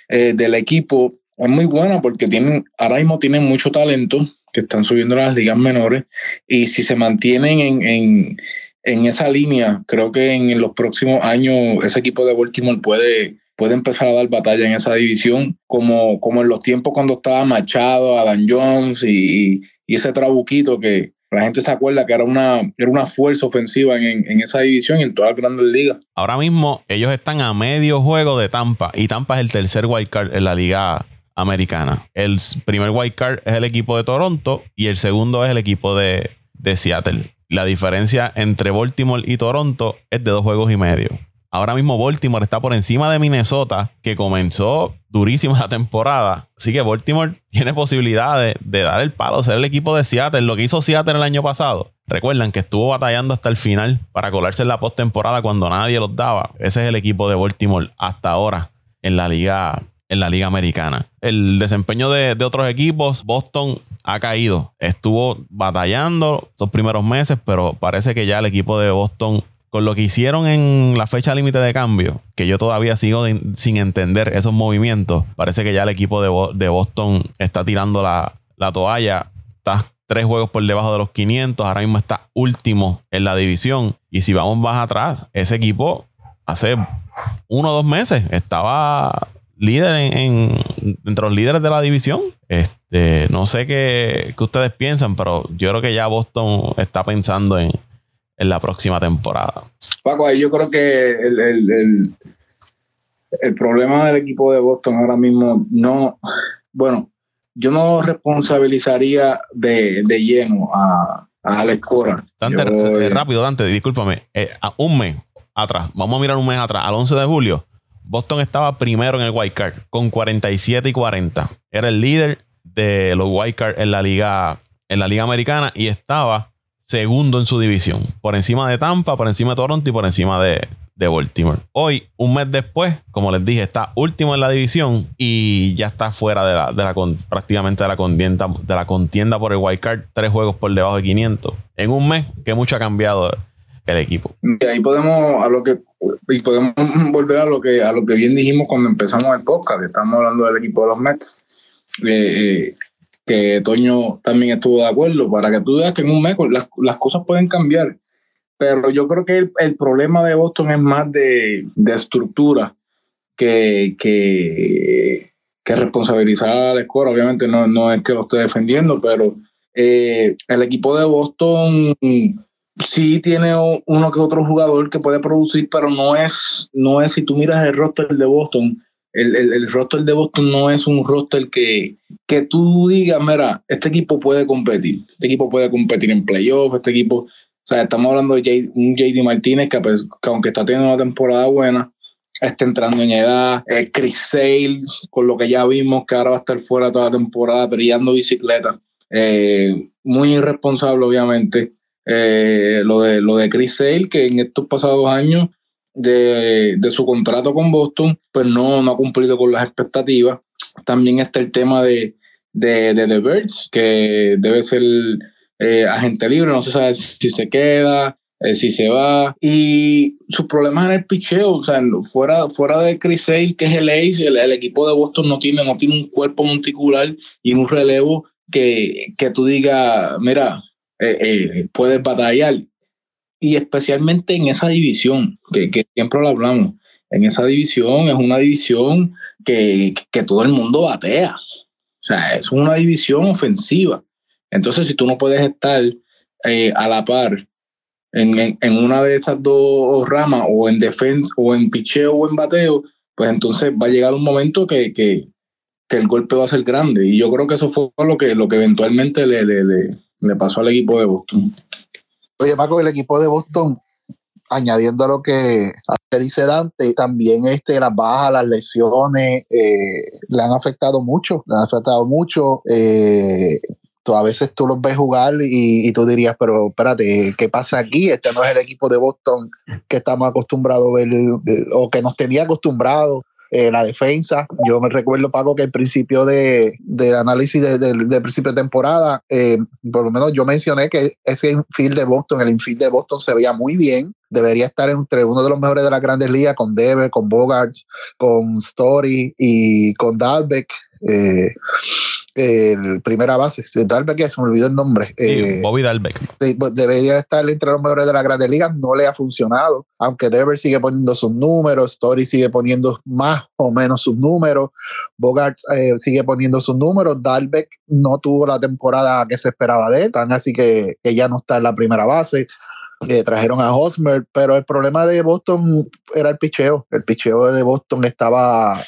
eh, del equipo es muy buena porque tienen, ahora mismo tienen mucho talento que están subiendo a las ligas menores y si se mantienen en, en, en esa línea, creo que en los próximos años ese equipo de Baltimore puede puede empezar a dar batalla en esa división, como, como en los tiempos cuando estaba Machado, Adam Jones y, ese trabuquito que la gente se acuerda que era una, era una fuerza ofensiva en, en esa división y en todas las grandes ligas. Ahora mismo ellos están a medio juego de Tampa y Tampa es el tercer wild card en la liga americana. El primer wild card es el equipo de Toronto y el segundo es el equipo de, de Seattle. La diferencia entre Baltimore y Toronto es de dos juegos y medio. Ahora mismo Baltimore está por encima de Minnesota, que comenzó durísima la temporada. Así que Baltimore tiene posibilidades de dar el palo, ser el equipo de Seattle, lo que hizo Seattle el año pasado. Recuerdan que estuvo batallando hasta el final para colarse en la postemporada cuando nadie los daba. Ese es el equipo de Baltimore hasta ahora en la liga en la liga americana. El desempeño de, de, otros equipos, Boston ha caído. Estuvo batallando los primeros meses, pero parece que ya el equipo de Boston con lo que hicieron en la fecha límite de cambio, que yo todavía sigo sin entender esos movimientos, parece que ya el equipo de, Boston está tirando la, toalla. Está tres juegos por debajo de los 500. Ahora mismo está último en la división. Y si vamos más atrás, ese equipo hace uno o dos meses estaba líder en, entre los líderes de la división. Este, no sé qué ustedes piensan, pero yo creo que ya Boston está pensando en, en la próxima temporada. Paco, ahí yo creo que el, el, problema del equipo de Boston ahora mismo no, bueno, yo no responsabilizaría de, lleno a, a Alex Cora. Dante, eh, rápido, Dante, discúlpame. Eh, a un mes atrás, vamos a mirar un mes atrás, al 11 de julio, Boston estaba primero en el White Card con 47 y 40. Era el líder de los White Card en la liga en la liga americana y estaba segundo en su división, por encima de Tampa, por encima de Toronto y por encima de, de Baltimore. Hoy, un mes después, como les dije, está último en la división y ya está fuera de la, de la prácticamente de la contienda, de la contienda por el wild card, tres juegos por debajo de 500. En un mes que mucho ha cambiado el equipo. Y ahí podemos a lo que y podemos volver a lo que a lo que bien dijimos cuando empezamos el podcast, estamos hablando del equipo de los Mets. Eh, eh, que Toño también estuvo de acuerdo, para que tú veas que en un mes las, las cosas pueden cambiar. Pero yo creo que el, el problema de Boston es más de, de estructura que, que, que, responsabilizar a la escuela. Obviamente no, no es que lo esté defendiendo, pero eh, el equipo de Boston sí tiene uno que otro jugador que puede producir, pero no es, no es si tú miras el roster de Boston, el, el, el, roster de Boston no es un roster que, que tú digas, mira, este equipo puede competir, este equipo puede competir en playoffs, este equipo, o sea, estamos hablando de un JD Martínez que, pues, que, aunque está teniendo una temporada buena, está entrando en edad, Chris Sale, con lo que ya vimos que ahora va a estar fuera toda la temporada brillando bicicleta, eh, muy irresponsable obviamente, eh, lo, de, lo de Chris Sale, que en estos pasados años de, su contrato con Boston, pues no, no ha cumplido con las expectativas. También está el tema de, de, The Birds, que debe ser eh, agente libre, no se sabe si se queda, eh, si se va. Y sus problemas en el picheo, o sea, fuera, fuera de Chris Sale, que es el ace, el, equipo de Boston no tiene, no tiene un cuerpo monticular y un relevo que, que tú digas, mira, eh, puedes batallar y especialmente en esa división, que, siempre lo hablamos, en esa división es una división que, que, todo el mundo batea. O sea, es una división ofensiva. Entonces, si tú no puedes estar eh, a la par en, en, una de esas dos ramas, o en defensa, o en picheo, o en bateo, pues entonces va a llegar un momento que, que, que el golpe va a ser grande. Y yo creo que eso fue lo que, lo que eventualmente le, le, le, le pasó al equipo de Boston. Oye, Paco, el equipo de Boston, añadiendo a lo que, dice Dante, también este, las bajas, las lesiones, eh, le han afectado mucho, le han afectado mucho. Eh, tú, a veces tú los ves jugar y, y, tú dirías, pero espérate, ¿qué pasa aquí? Este no es el equipo de Boston que estamos acostumbrados a ver o que nos tenía acostumbrados eh, la defensa. Yo me recuerdo, Paco, que al principio de, del análisis del de, principio de temporada, eh, por lo menos yo mencioné que ese infield de Boston, el infield de Boston se veía muy bien. Debería estar entre uno de los mejores de las grandes ligas, con Dever, con Bogarts, con Story y con Dalbeck. Eh, el primera base, Dalbeck, se me olvidó el nombre. Eh, Bobby Dalbeck. Debería estar entre los mejores de la Grandes Ligas, no le ha funcionado, aunque Dever sigue poniendo sus números, Story sigue poniendo más o menos sus números, Bogart eh, sigue poniendo sus números, Dalbeck no tuvo la temporada que se esperaba de él, tan así que, que ya no está en la primera base. Eh, trajeron a Hosmer, pero el problema de Boston era el picheo. El picheo de Boston estaba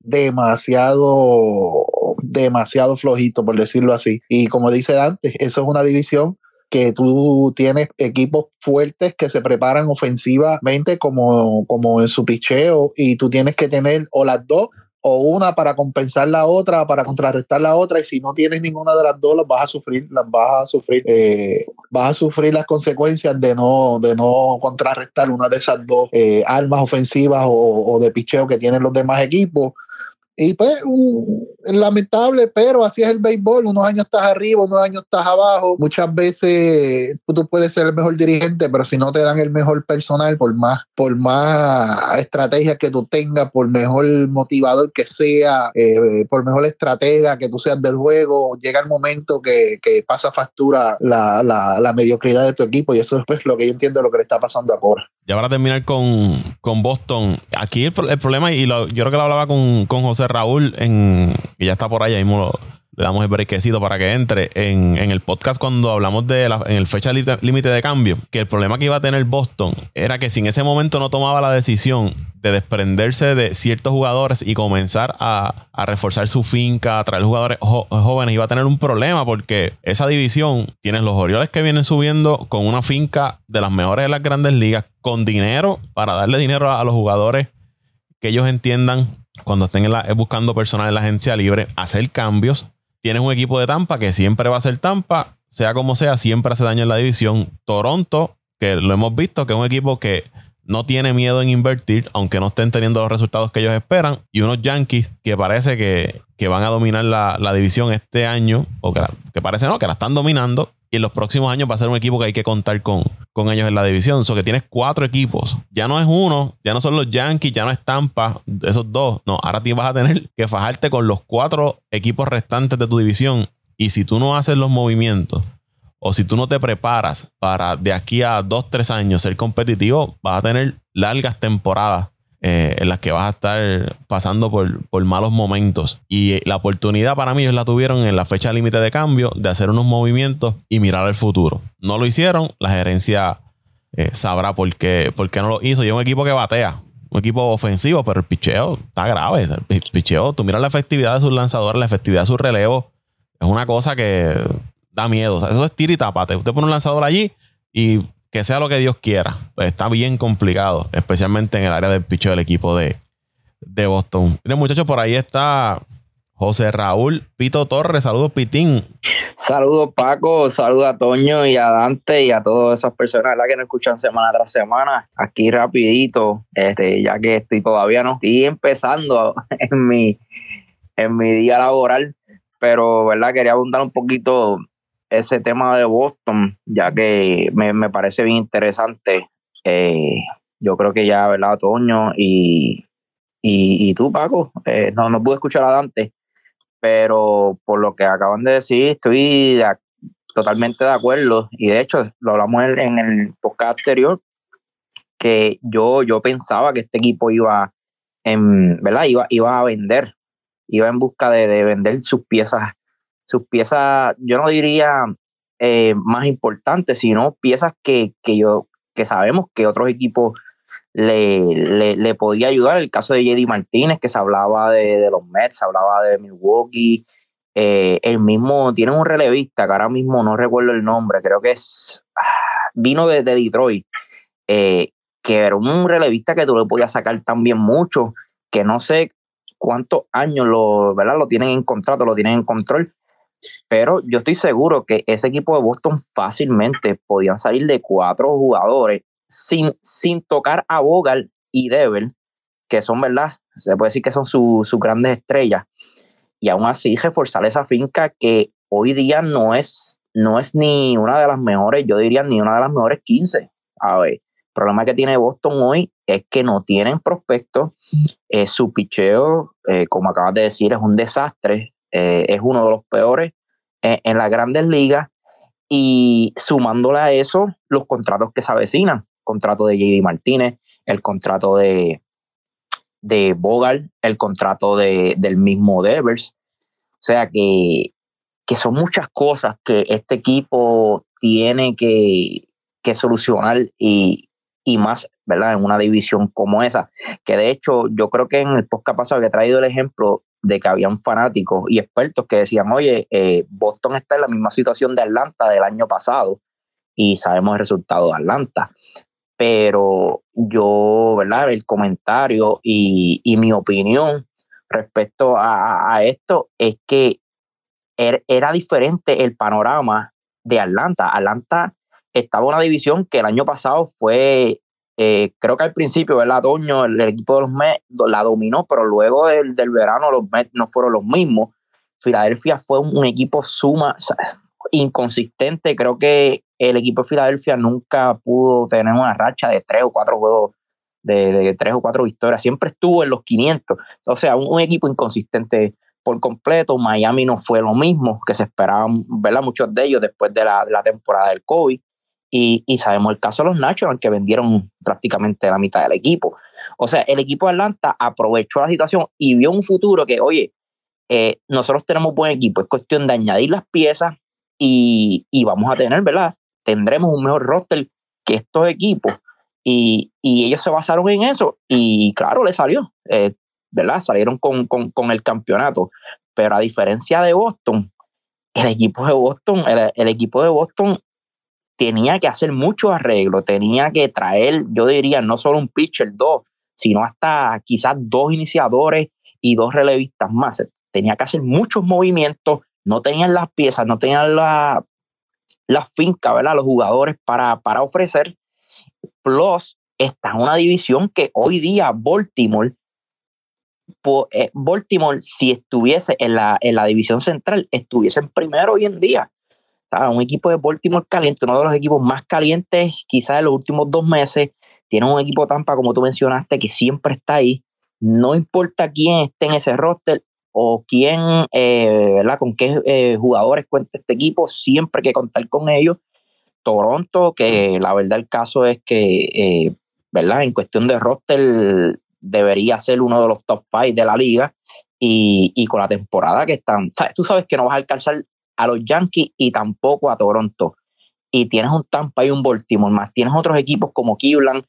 demasiado demasiado flojito, por decirlo así. Y como dice antes, eso es una división que tú tienes equipos fuertes que se preparan ofensivamente como, como en su picheo y tú tienes que tener o las dos o una para compensar la otra, para contrarrestar la otra, y si no tienes ninguna de las dos, las vas a sufrir, vas a sufrir, eh, vas a sufrir las consecuencias de no, de no contrarrestar una de esas dos eh, armas ofensivas o de picheo que tienen los demás equipos. Y pues, lamentable, pero así es el béisbol. Unos años estás arriba, unos años estás abajo. Muchas veces tú puedes ser el mejor dirigente, pero si no te dan el mejor personal, por más, por más estrategias que tú tengas, por mejor motivador que sea, eh, por mejor estratega que tú seas del juego, llega el momento que, que pasa factura la, la, la, mediocridad de tu equipo. Y eso es pues, lo que yo entiendo lo que le está pasando a Cora. Ya para terminar con, con Boston, aquí el, el problema, y lo, yo creo que lo hablaba con, con José Raúl, en, que ya está por ahí mismo le damos el brequecito para que entre en, en, el podcast cuando hablamos de la, en el fecha límite de cambio, que el problema que iba a tener Boston era que si en ese momento no tomaba la decisión de desprenderse de ciertos jugadores y comenzar a, a reforzar su finca, a traer jugadores jóvenes, iba a tener un problema porque esa división tienes los Orioles que vienen subiendo con una finca de las mejores de las grandes ligas, con dinero para darle dinero a, los jugadores que ellos entiendan cuando estén buscando personal en la agencia libre, hacer cambios. Tienes un equipo de Tampa que siempre va a ser Tampa, sea como sea, siempre hace daño en la división. Toronto, que lo hemos visto, que es un equipo que no tiene miedo en invertir, aunque no estén teniendo los resultados que ellos esperan. Y unos Yankees que parece que, que van a dominar la, la, división este año, o que, que parece no, que la están dominando y en los próximos años va a ser un equipo que hay que contar con, con ellos en la división. O que tienes cuatro equipos. Ya no es uno, ya no son los Yankees, ya no es Tampa, esos dos. No, ahora tú vas a tener que fajarte con los cuatro equipos restantes de tu división. Y si tú no haces los movimientos, o si tú no te preparas para de aquí a dos, tres años ser competitivo, vas a tener largas temporadas eh, en las que vas a estar pasando por, por, malos momentos. Y la oportunidad para mí ellos la tuvieron en la fecha límite de cambio de hacer unos movimientos y mirar el futuro. No lo hicieron, la gerencia eh, sabrá por qué, por qué no lo hizo. Y es un equipo que batea, un equipo ofensivo, pero el picheo está grave. El picheo, tú miras la efectividad de sus lanzadores, la efectividad de sus relevos, es una cosa que da miedo. Eso es tira y tapate. Usted pone un lanzador allí y que sea lo que Dios quiera. Pues está bien complicado, especialmente en el área del picho del equipo de, de Boston. Miren, muchachos, por ahí está José Raúl Pito Torres. Saludos, Pitín. Saludos, Paco. Saludos a Toño y a Dante y a todas esas personas que nos escuchan semana tras semana. Aquí rapidito, este, ya que estoy todavía no estoy empezando en mi, en mi día laboral, pero verdad quería abundar un poquito ese tema de Boston, ya que me, me parece bien interesante. Eh, yo creo que ya, ¿verdad, Toño? Y, y, tú, Paco, eh, no, no pude escuchar a Dante, pero por lo que acaban de decir, estoy totalmente de acuerdo. Y de hecho, lo hablamos en, en, el podcast anterior, que yo, yo pensaba que este equipo iba, en, ¿verdad? Iba, iba a vender, iba en busca de, de vender sus piezas sus piezas, yo no diría eh, más importantes, sino piezas que, que, yo, que sabemos que otros equipos le, le, le, podía ayudar. El caso de JD Martínez, que se hablaba de, los Mets, se hablaba de Milwaukee. Eh, el mismo, tiene un relevista que ahora mismo no recuerdo el nombre, creo que es, ah, vino de Detroit, eh, que era un relevista que tú le podías sacar también mucho, que no sé cuántos años lo, ¿verdad? lo tienen en contrato, lo tienen en control, pero yo estoy seguro que ese equipo de Boston fácilmente podían salir de cuatro jugadores sin, sin tocar a Bogal y Devil, que son, ¿verdad? Se puede decir que son sus grandes estrellas. Y aún así reforzar esa finca que hoy día no es, no es ni una de las mejores, yo diría ni una de las mejores 15. A ver, el problema que tiene Boston hoy es que no tienen prospectos. Eh, su picheo, eh, como acabas de decir, es un desastre. Eh, es uno de los peores en, las grandes ligas. Y sumándole a eso, los contratos que se avecinan, contrato de JD Martínez, el contrato de, de Bogal, el contrato de, del mismo Devers. O sea que, que son muchas cosas que este equipo tiene que, que solucionar y, y más, ¿verdad? En una división como esa. Que de hecho, yo creo que en el podcast pasado había traído el ejemplo de que habían fanáticos y expertos que decían, oye, eh, Boston está en la misma situación de Atlanta del año pasado, y sabemos el resultado de Atlanta. Pero yo, ¿verdad? El comentario y, mi opinión respecto a, esto es que er, era diferente el panorama de Atlanta. Atlanta estaba en una división que el año pasado fue, eh, creo que al principio, ¿verdad? Otoño, el, equipo de los Mets la dominó, pero luego del, del verano los Mets no fueron los mismos. Filadelfia fue un, equipo suma, inconsistente. Creo que el equipo de Filadelfia nunca pudo tener una racha de tres o cuatro juegos, de, tres o cuatro victorias. Siempre estuvo en los 500. O sea, un, equipo inconsistente por completo. Miami no fue lo mismo que se esperaban, ¿verdad? Muchos de ellos después de la, temporada del COVID. Y, y, sabemos el caso de los Nationals que vendieron prácticamente la mitad del equipo. O sea, el equipo de Atlanta aprovechó la situación y vio un futuro que, oye, eh, nosotros tenemos buen equipo, es cuestión de añadir las piezas y, vamos a tener, ¿verdad? Tendremos un mejor roster que estos equipos. Y, ellos se basaron en eso y claro, le salió, eh, ¿verdad? Salieron con, el campeonato. Pero a diferencia de Boston, el equipo de Boston, el, equipo de Boston tenía que hacer mucho arreglo, tenía que traer, yo diría, no solo un pitcher, dos, sino hasta quizás dos iniciadores y dos relevistas más tenía que hacer muchos movimientos, no tenían las piezas, no tenían la, la finca, ¿verdad? Los jugadores para, para ofrecer. Plus, está en una división que hoy día Baltimore, eh, Baltimore, si estuviese en la, en la división central, estuviese en primero hoy en día. Un equipo de Baltimore caliente, uno de los equipos más calientes quizás en los últimos dos meses. Tiene un equipo Tampa, como tú mencionaste, que siempre está ahí. No importa quién esté en ese roster, o quién, eh, ¿verdad? Con qué eh, jugadores cuenta este equipo, siempre hay que contar con ellos. Toronto, que la verdad el caso es que, eh, ¿verdad? En cuestión de roster debería ser uno de los top five de la liga y, y con la temporada que están, ¿sabes? tú sabes que no vas a alcanzar a los Yankees y tampoco a Toronto. Y tienes un Tampa y un Baltimore, más tienes otros equipos como Cleveland,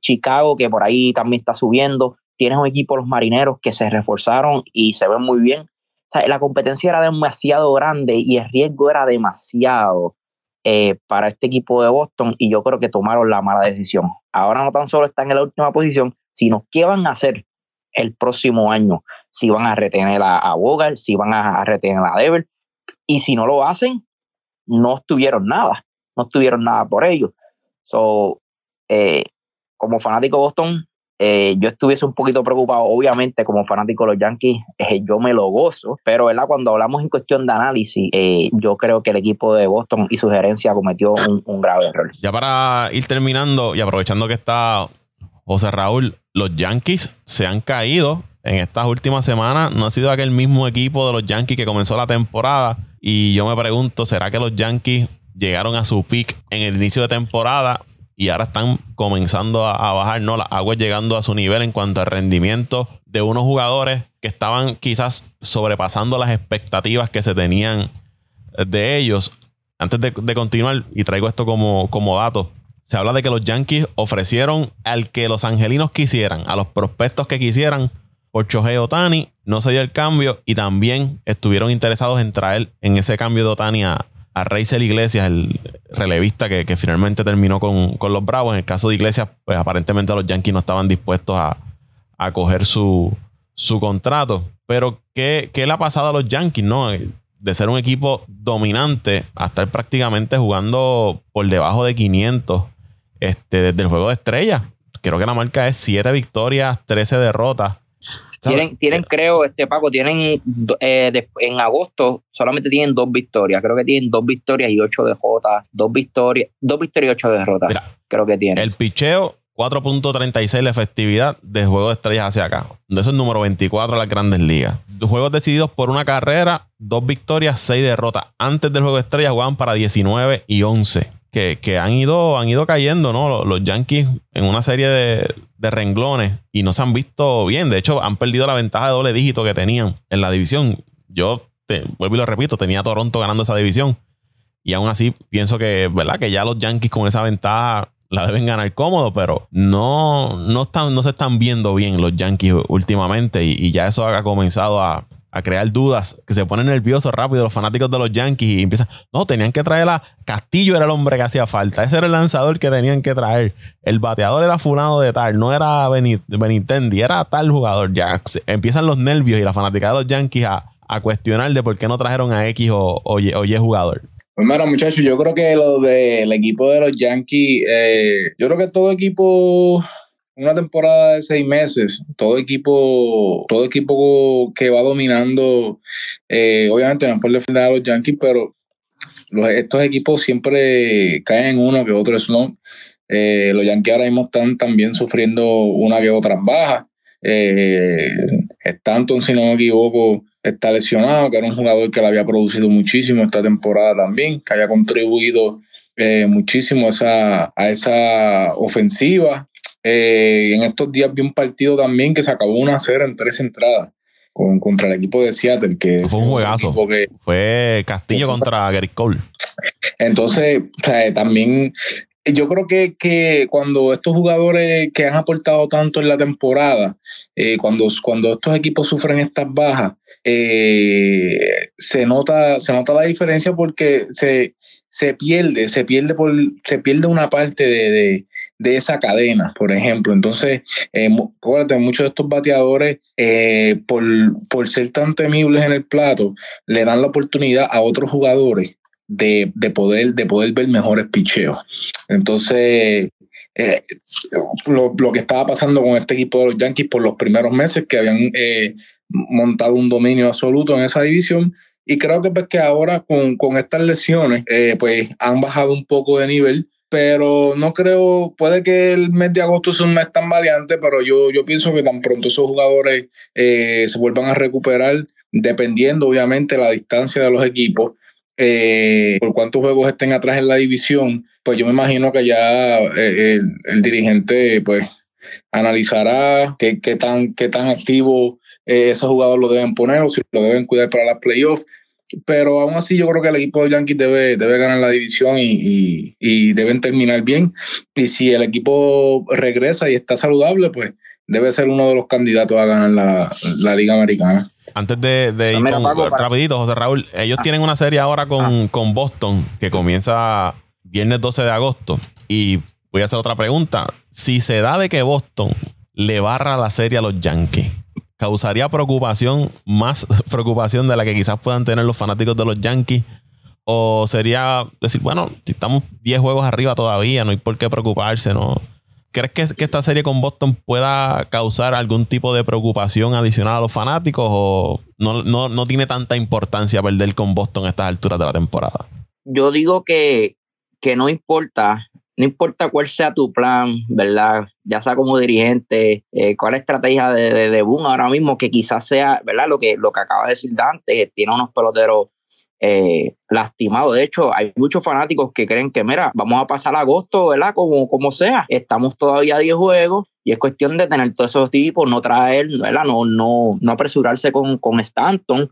Chicago, que por ahí también está subiendo tienes un equipo, los marineros, que se reforzaron y se ven muy bien. O sea, la competencia era demasiado grande y el riesgo era demasiado eh, para este equipo de Boston y yo creo que tomaron la mala decisión. Ahora no tan solo están en la última posición, sino qué van a hacer el próximo año. Si van a retener a, a si van a, retener a Dever. Y si no lo hacen, no estuvieron nada. No estuvieron nada por ellos. So, eh, como fanático de Boston, eh, yo estuviese un poquito preocupado, obviamente, como fanático de los Yankees, eh, yo me lo gozo, pero ¿verdad? cuando hablamos en cuestión de análisis, yo creo que el equipo de Boston y su gerencia cometió un, grave error. Ya para ir terminando y aprovechando que está José Raúl, los Yankees se han caído en estas últimas semanas. No ha sido aquel mismo equipo de los Yankees que comenzó la temporada. Y yo me pregunto, ¿será que los Yankees llegaron a su peak en el inicio de temporada y ahora están comenzando a, bajar, ¿no? Las aguas llegando a su nivel en cuanto al rendimiento de unos jugadores que estaban quizás sobrepasando las expectativas que se tenían de ellos. Antes de, continuar, y traigo esto como, como dato, se habla de que los Yankees ofrecieron al que los angelinos quisieran, a los prospectos que quisieran, por Shohei Otani, no se dio el cambio y también estuvieron interesados en traer en ese cambio de Otani a, a Reisel Iglesias, el relevista que, finalmente terminó con, los Bravos. En el caso de Iglesias, pues aparentemente los Yankees no estaban dispuestos a, a coger su, su contrato. Pero, ¿qué, ¿qué, le ha pasado a los Yankees, no? De ser un equipo dominante a estar prácticamente jugando por debajo de 500 este, desde el juego de estrellas. Creo que la marca es 7 victorias, 13 derrotas. Tienen, tienen creo, este Paco, tienen eh, en agosto solamente tienen dos victorias. Creo que tienen dos victorias y ocho derrotas. Dos victorias, dos victorias y ocho derrotas. creo que tienen. El picheo, 4.36 la efectividad de juego de estrellas hacia acá. De eso es número 24 de las grandes ligas. Juegos decididos por una carrera, dos victorias, seis derrotas. Antes del juego de estrellas jugaban para 19 y 11 que, han, ido, han ido cayendo, ¿no? Los, Yankees en una serie de, renglones y no se han visto bien. De hecho, han perdido la ventaja de doble dígito que tenían en la división. Yo te, vuelvo y lo repito, tenía a Toronto ganando esa división. Y aún así pienso que, ¿verdad? Que ya los Yankees con esa ventaja la deben ganar cómodo, pero no, no, están, no se están viendo bien los Yankees últimamente y, ya eso ha comenzado a, a crear dudas, que se ponen nerviosos rápido los fanáticos de los Yankees y empiezan, no, tenían que traer a Castillo, era el hombre que hacía falta, ese era el lanzador que tenían que traer, el bateador era fulano de tal, no era Benintendi, era tal jugador, ya empiezan los nervios y la fanática de los Yankees a, cuestionar de por qué no trajeron a X o, y, jugador. Pues muchachos, yo creo que lo del equipo de los Yankees, eh, yo creo que todo equipo una temporada de seis meses, todo equipo, todo equipo que va dominando, eh, obviamente no es por defender a los Yankees, pero estos equipos siempre caen en uno que otro slump. Eh, los Yankees ahora mismo están también sufriendo una que otra bajas. Eh, Stanton, si no me equivoco, está lesionado, que era un jugador que le había producido muchísimo esta temporada también, que haya contribuido eh, muchísimo esa, a esa ofensiva. Eh, en estos días vi un partido también que se acabó una cera en tres entradas con, contra el equipo de Seattle. Que fue un juegazo. fue Castillo contra Gary Cole. Entonces, también yo creo que, que, cuando estos jugadores que han aportado tanto en la temporada, eh, cuando, cuando estos equipos sufren estas bajas, eh, se, nota, se nota la diferencia porque se, se pierde, se pierde, por, se pierde una parte de, de esa cadena, por ejemplo. Entonces, eh, muchos de estos bateadores, eh, por, por, ser tan temibles en el plato, le dan la oportunidad a otros jugadores de, poder, de poder ver mejores picheos. Entonces, eh, lo, que estaba pasando con este equipo de los Yankees por los primeros meses, que habían eh, montado un dominio absoluto en esa división, y creo que, pues, que ahora con, con estas lesiones, pues han bajado un poco de nivel pero no creo, puede que el mes de agosto sea un mes tan variante, pero yo, yo pienso que tan pronto esos jugadores eh, se vuelvan a recuperar, dependiendo obviamente la distancia de los equipos, eh, por cuántos juegos estén atrás en la división, pues yo me imagino que ya eh, el, dirigente pues analizará qué, qué, tan, qué tan activo esos jugadores lo deben poner o si lo deben cuidar para las playoffs pero aún así yo creo que el equipo de Yankees debe, debe ganar la división y, deben terminar bien. Y si el equipo regresa y está saludable, pues debe ser uno de los candidatos a ganar la, Liga Americana. Antes de, ir rapidito, José Raúl, ellos ah. tienen una serie ahora con, ah. con Boston que comienza viernes 12 de agosto. Y voy a hacer otra pregunta. Si se da de que Boston le barra la serie a los Yankees, causaría preocupación, más preocupación de la que quizás puedan tener los fanáticos de los Yankees? ¿O sería decir, bueno, si estamos 10 juegos arriba todavía, no hay por qué preocuparse, ¿no? ¿Crees que, que, esta serie con Boston pueda causar algún tipo de preocupación adicional a los fanáticos o no, no, no tiene tanta importancia perder con Boston a estas alturas de la temporada? Yo digo que, que no importa no importa cuál sea tu plan, ¿verdad? Ya sea como dirigente, eh, cuál estrategia de, de, de, Boom ahora mismo, que quizás sea, ¿verdad? Lo que, lo que acaba de decir Dante, tiene unos peloteros eh, lastimados. De hecho, hay muchos fanáticos que creen que, mira, vamos a pasar agosto, ¿verdad? Como, como sea. Estamos todavía a 10 juegos y es cuestión de tener todos esos tipos, no traer, ¿verdad? No, no, no apresurarse con, con Stanton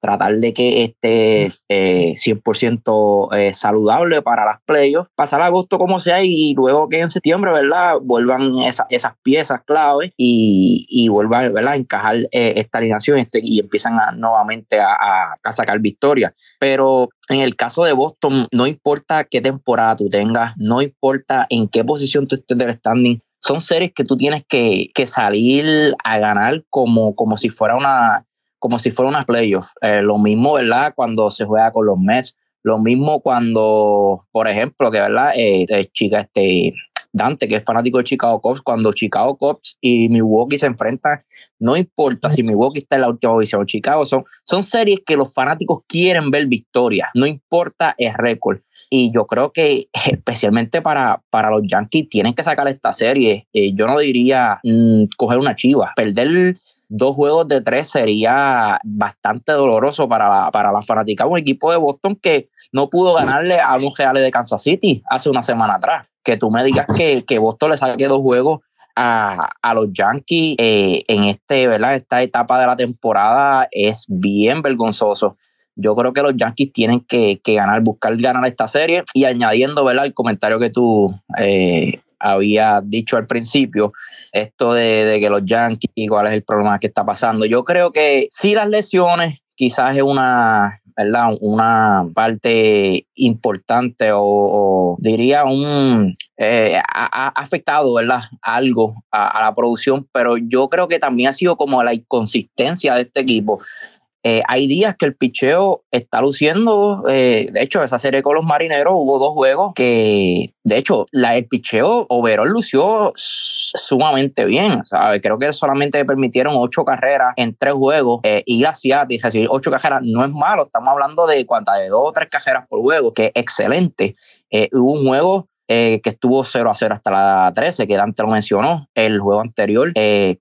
tratar de que esté 100% eh, eh, saludable para las playoffs, pasar agosto como sea y luego que en septiembre, ¿verdad? Vuelvan esas piezas clave y, y vuelvan, ¿verdad? A encajar eh, esta alineación este, y empiezan nuevamente a, a, sacar victorias. Pero en el caso de Boston, no importa qué temporada tú tengas, no importa en qué posición tú estés del standing, son series que tú tienes que, que salir a ganar como, como si fuera una como si fuera una playoff. Eh, lo mismo, ¿verdad? Cuando se juega con los Mets. Lo mismo cuando, por ejemplo, que, ¿verdad? Eh, eh, chica, este, Dante, que es fanático de Chicago Cubs, cuando Chicago Cubs y Milwaukee se enfrentan, no importa si Milwaukee está en la última división o Chicago, son, son series que los fanáticos quieren ver victoria, no importa el récord. Y yo creo que especialmente para, para los Yankees tienen que sacar esta serie. yo no diría mm, coger una chiva, perder dos juegos de tres sería bastante doloroso para la, para la fanática. Un equipo de Boston que no pudo ganarle a los Reales de Kansas City hace una semana atrás. Que tú me digas que, que Boston le saque dos juegos a, a los Yankees eh, en este, ¿verdad? esta etapa de la temporada es bien vergonzoso. Yo creo que los Yankees tienen que, que ganar, buscar ganar esta serie y añadiendo ¿verdad? el comentario que tú eh, había dicho al principio, esto de, de que los Yankees, cuál es el problema que está pasando. Yo creo que sí las lesiones quizás es una, ¿verdad? Una parte importante o, diría un... Eh, ha, afectado, ¿verdad? Algo a, la producción, pero yo creo que también ha sido como la inconsistencia de este equipo. Eh, hay días que el picheo está luciendo. Eh, de hecho, esa serie con los marineros hubo dos juegos que, de hecho, la, el picheo overall lució sumamente bien. Creo que solamente permitieron ocho carreras en tres juegos eh, y hacia decir ocho carreras no es malo. Estamos hablando de cuántas, de dos o tres carreras por juego, que es excelente. hubo un juego que estuvo 0 a 0 hasta la 13, que Dante lo mencionó. El juego anterior,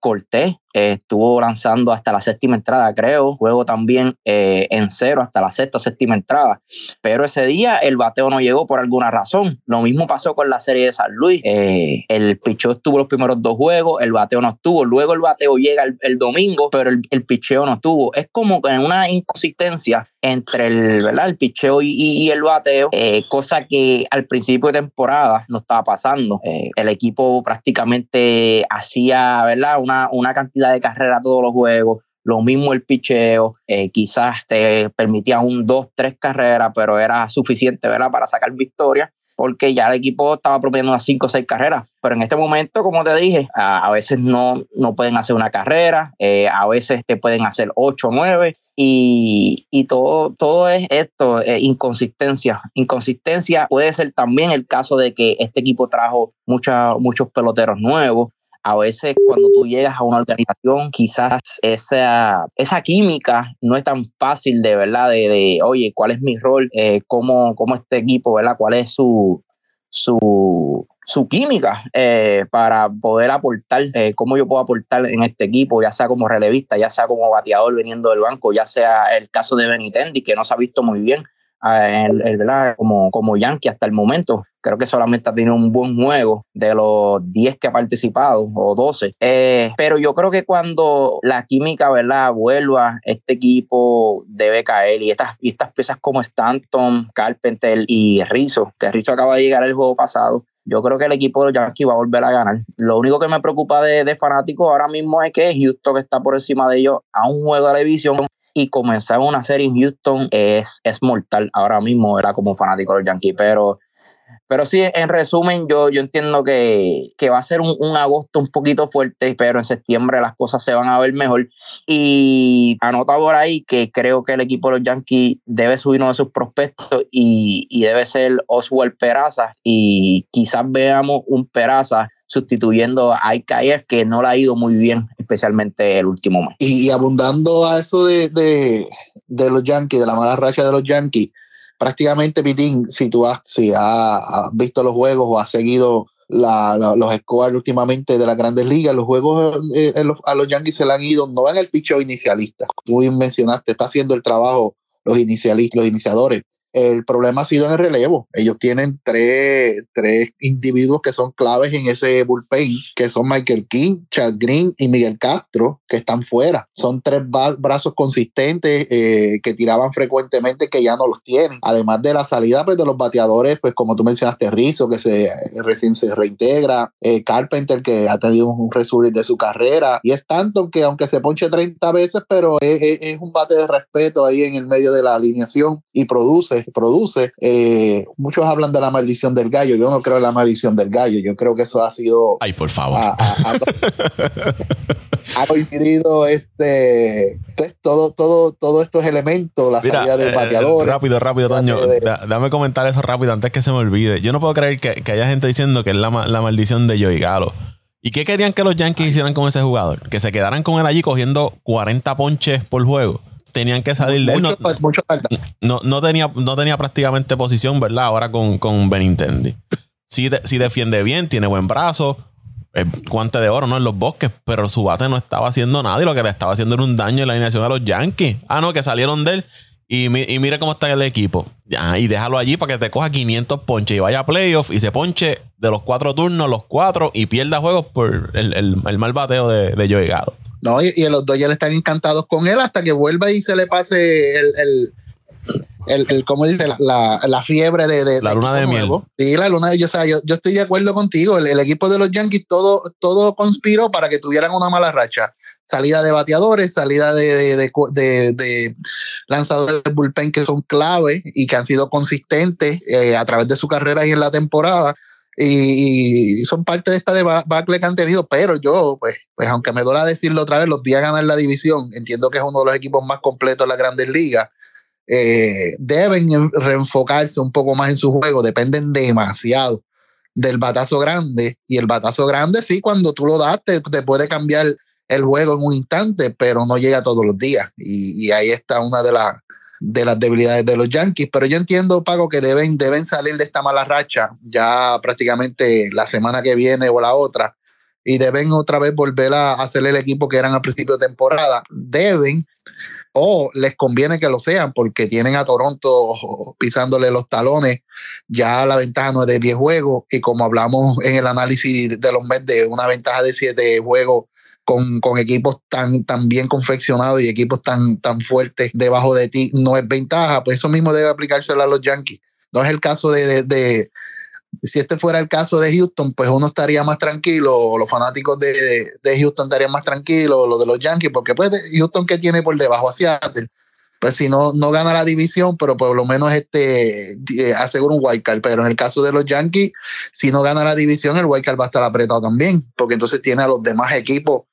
Cortés estuvo lanzando hasta la séptima entrada, creo. Juego también eh, en cero hasta la sexta, séptima entrada. Pero ese día el bateo no llegó por alguna razón. Lo mismo pasó con la serie de San Luis. Eh, el picheo estuvo los primeros dos juegos, el bateo no estuvo. Luego el bateo llega el, domingo, pero el, el, picheo no estuvo. Es como que una inconsistencia entre el, ¿verdad? el picheo y, el bateo, eh, cosa que al principio de temporada no estaba pasando. el equipo prácticamente hacía ¿verdad? Una, una cantidad de carrera todos los juegos. Lo mismo el picheo, eh, quizás te permitía un, dos, tres carreras, pero era suficiente ¿verdad? para sacar victoria porque ya el equipo estaba proponiendo unas cinco o seis carreras. Pero en este momento, como te dije, a, veces no, no pueden hacer una carrera, eh, a veces te pueden hacer ocho o nueve, y, y, todo, todo es esto, eh, inconsistencia. Inconsistencia puede ser también el caso de que este equipo trajo muchos peloteros nuevos, a veces cuando tú llegas a una organización, quizás esa, esa química no es tan fácil de verdad, de, oye, ¿cuál es mi rol? Eh, ¿cómo, ¿cómo, este equipo, verdad? ¿Cuál es su, su, su química eh, para poder aportar, eh, cómo yo puedo aportar en este equipo, ya sea como relevista, ya sea como bateador viniendo del banco, ya sea el caso de Benitendi, que no se ha visto muy bien el, Como, como Yankee hasta el momento. Creo que solamente ha tenido un buen juego de los 10 que ha participado o 12. Eh, pero yo creo que cuando la química ¿verdad? vuelva, este equipo debe caer. Y estas, estas piezas como Stanton, Carpenter y Rizzo, que Rizzo acaba de llegar el juego pasado, yo creo que el equipo de los Yankees va a volver a ganar. Lo único que me preocupa de, de fanáticos ahora mismo es que Houston que está por encima de ellos a un juego de la división y comenzar una serie en Houston es, es mortal ahora mismo, era como fanático de los Yankees, pero pero sí, en resumen, yo, yo entiendo que, va a ser un, agosto un poquito fuerte, pero en septiembre las cosas se van a ver mejor. Y anota por ahí que creo que el equipo de los Yankees debe subir uno de sus prospectos y, y debe ser Oswald Peraza. Y quizás veamos un Peraza sustituyendo a IKF, que no le ha ido muy bien, especialmente el último mes. Y, abundando a eso de, de, los Yankees, de la mala racha de los Yankees, prácticamente, Pitín, si tú has, si visto los juegos o has seguido los scores últimamente de las grandes ligas, los juegos eh, a los Yankees se le han ido, no en el picho inicialista. Tú mencionaste, está haciendo el trabajo los inicialistas, los iniciadores. El problema ha sido en el relevo. Ellos tienen tres, tres individuos que son claves en ese bullpen, que son Michael King, Chad Green y Miguel Castro, que están fuera. Son tres brazos consistentes eh, que tiraban frecuentemente que ya no los tienen. Además de la salida pues, de los bateadores, pues como tú mencionaste, Rizzo, que se, recién se reintegra, eh, Carpenter, que ha tenido un resurgir de su carrera, y es tanto que aunque se ponche 30 veces, pero es, es un bate de respeto ahí en el medio de la alineación y produce produce. Eh, muchos hablan de la maldición del gallo. Yo no creo en la maldición del gallo. Yo creo que eso ha sido. Ay, por favor. ha coincidido este pues, todo, todo, todos estos elementos, la salida del bateador. Eh, rápido, rápido, Toño. dame comentar eso rápido antes que se me olvide. Yo no puedo creer que, haya gente diciendo que es la, la maldición de Joey Galo. ¿Y qué querían que los Yankees hicieran con ese jugador? Que se quedaran con él allí cogiendo 40 ponches por juego tenían que salir de él. No, no, tenía, no tenía prácticamente posición, ¿verdad? Ahora con, con Benintendi. Si, si defiende bien, tiene buen brazo, guante de oro, ¿no? En los bosques, pero su bate no estaba haciendo nada y lo que le estaba haciendo era un daño en la alineación a los Yankees. Ah, no, que salieron de él. Y, y mire cómo está el equipo. Y déjalo allí para que te coja 500 ponches y vaya a playoff y se ponche de los cuatro turnos, los cuatro, y pierda juegos por el, el, mal bateo de, de Joey No, y, y los Dodgers están encantados con él hasta que vuelva y se le pase el, el, el ¿cómo dice? La, la, fiebre de, de La luna de miel. Sí, la luna de yo, o sea, yo, yo estoy de acuerdo contigo. El, el, equipo de los Yankees todo, todo conspiró para que tuvieran una mala racha. Salida de bateadores, salida de, de, de, lanzadores de bullpen que son clave y que han sido consistentes eh, a través de su carrera y en la temporada. Y, son parte de esta debacle que han tenido, pero yo, pues, pues aunque me duela decirlo otra vez, los días ganar la división, entiendo que es uno de los equipos más completos de las grandes ligas, eh, deben reenfocarse un poco más en su juego, dependen demasiado del batazo grande, y el batazo grande sí, cuando tú lo das, te, te puede cambiar el juego en un instante, pero no llega todos los días, y, ahí está una de las de las debilidades de los Yankees, pero yo entiendo, Pago, que deben, deben salir de esta mala racha ya prácticamente la semana que viene o la otra, y deben otra vez volver a hacer el equipo que eran al principio de temporada. Deben, o les conviene que lo sean, porque tienen a Toronto pisándole los talones, ya la ventaja no es de 10 juegos, y como hablamos en el análisis de los meses, de una ventaja de 7 juegos con, con, equipos tan, tan bien confeccionados y equipos tan, tan fuertes debajo de ti no es ventaja, pues eso mismo debe aplicárselo a los Yankees. No es el caso de, si este fuera el caso de Houston, pues uno estaría más tranquilo, los fanáticos de, de Houston estarían más tranquilos, los de los Yankees, porque pues Houston que tiene por debajo a Seattle, pues si no, no gana la división, pero por lo menos este eh, asegura un wildcard. Pero en el caso de los Yankees, si no gana la división, el wildcard va a estar apretado también, porque entonces tiene a los demás equipos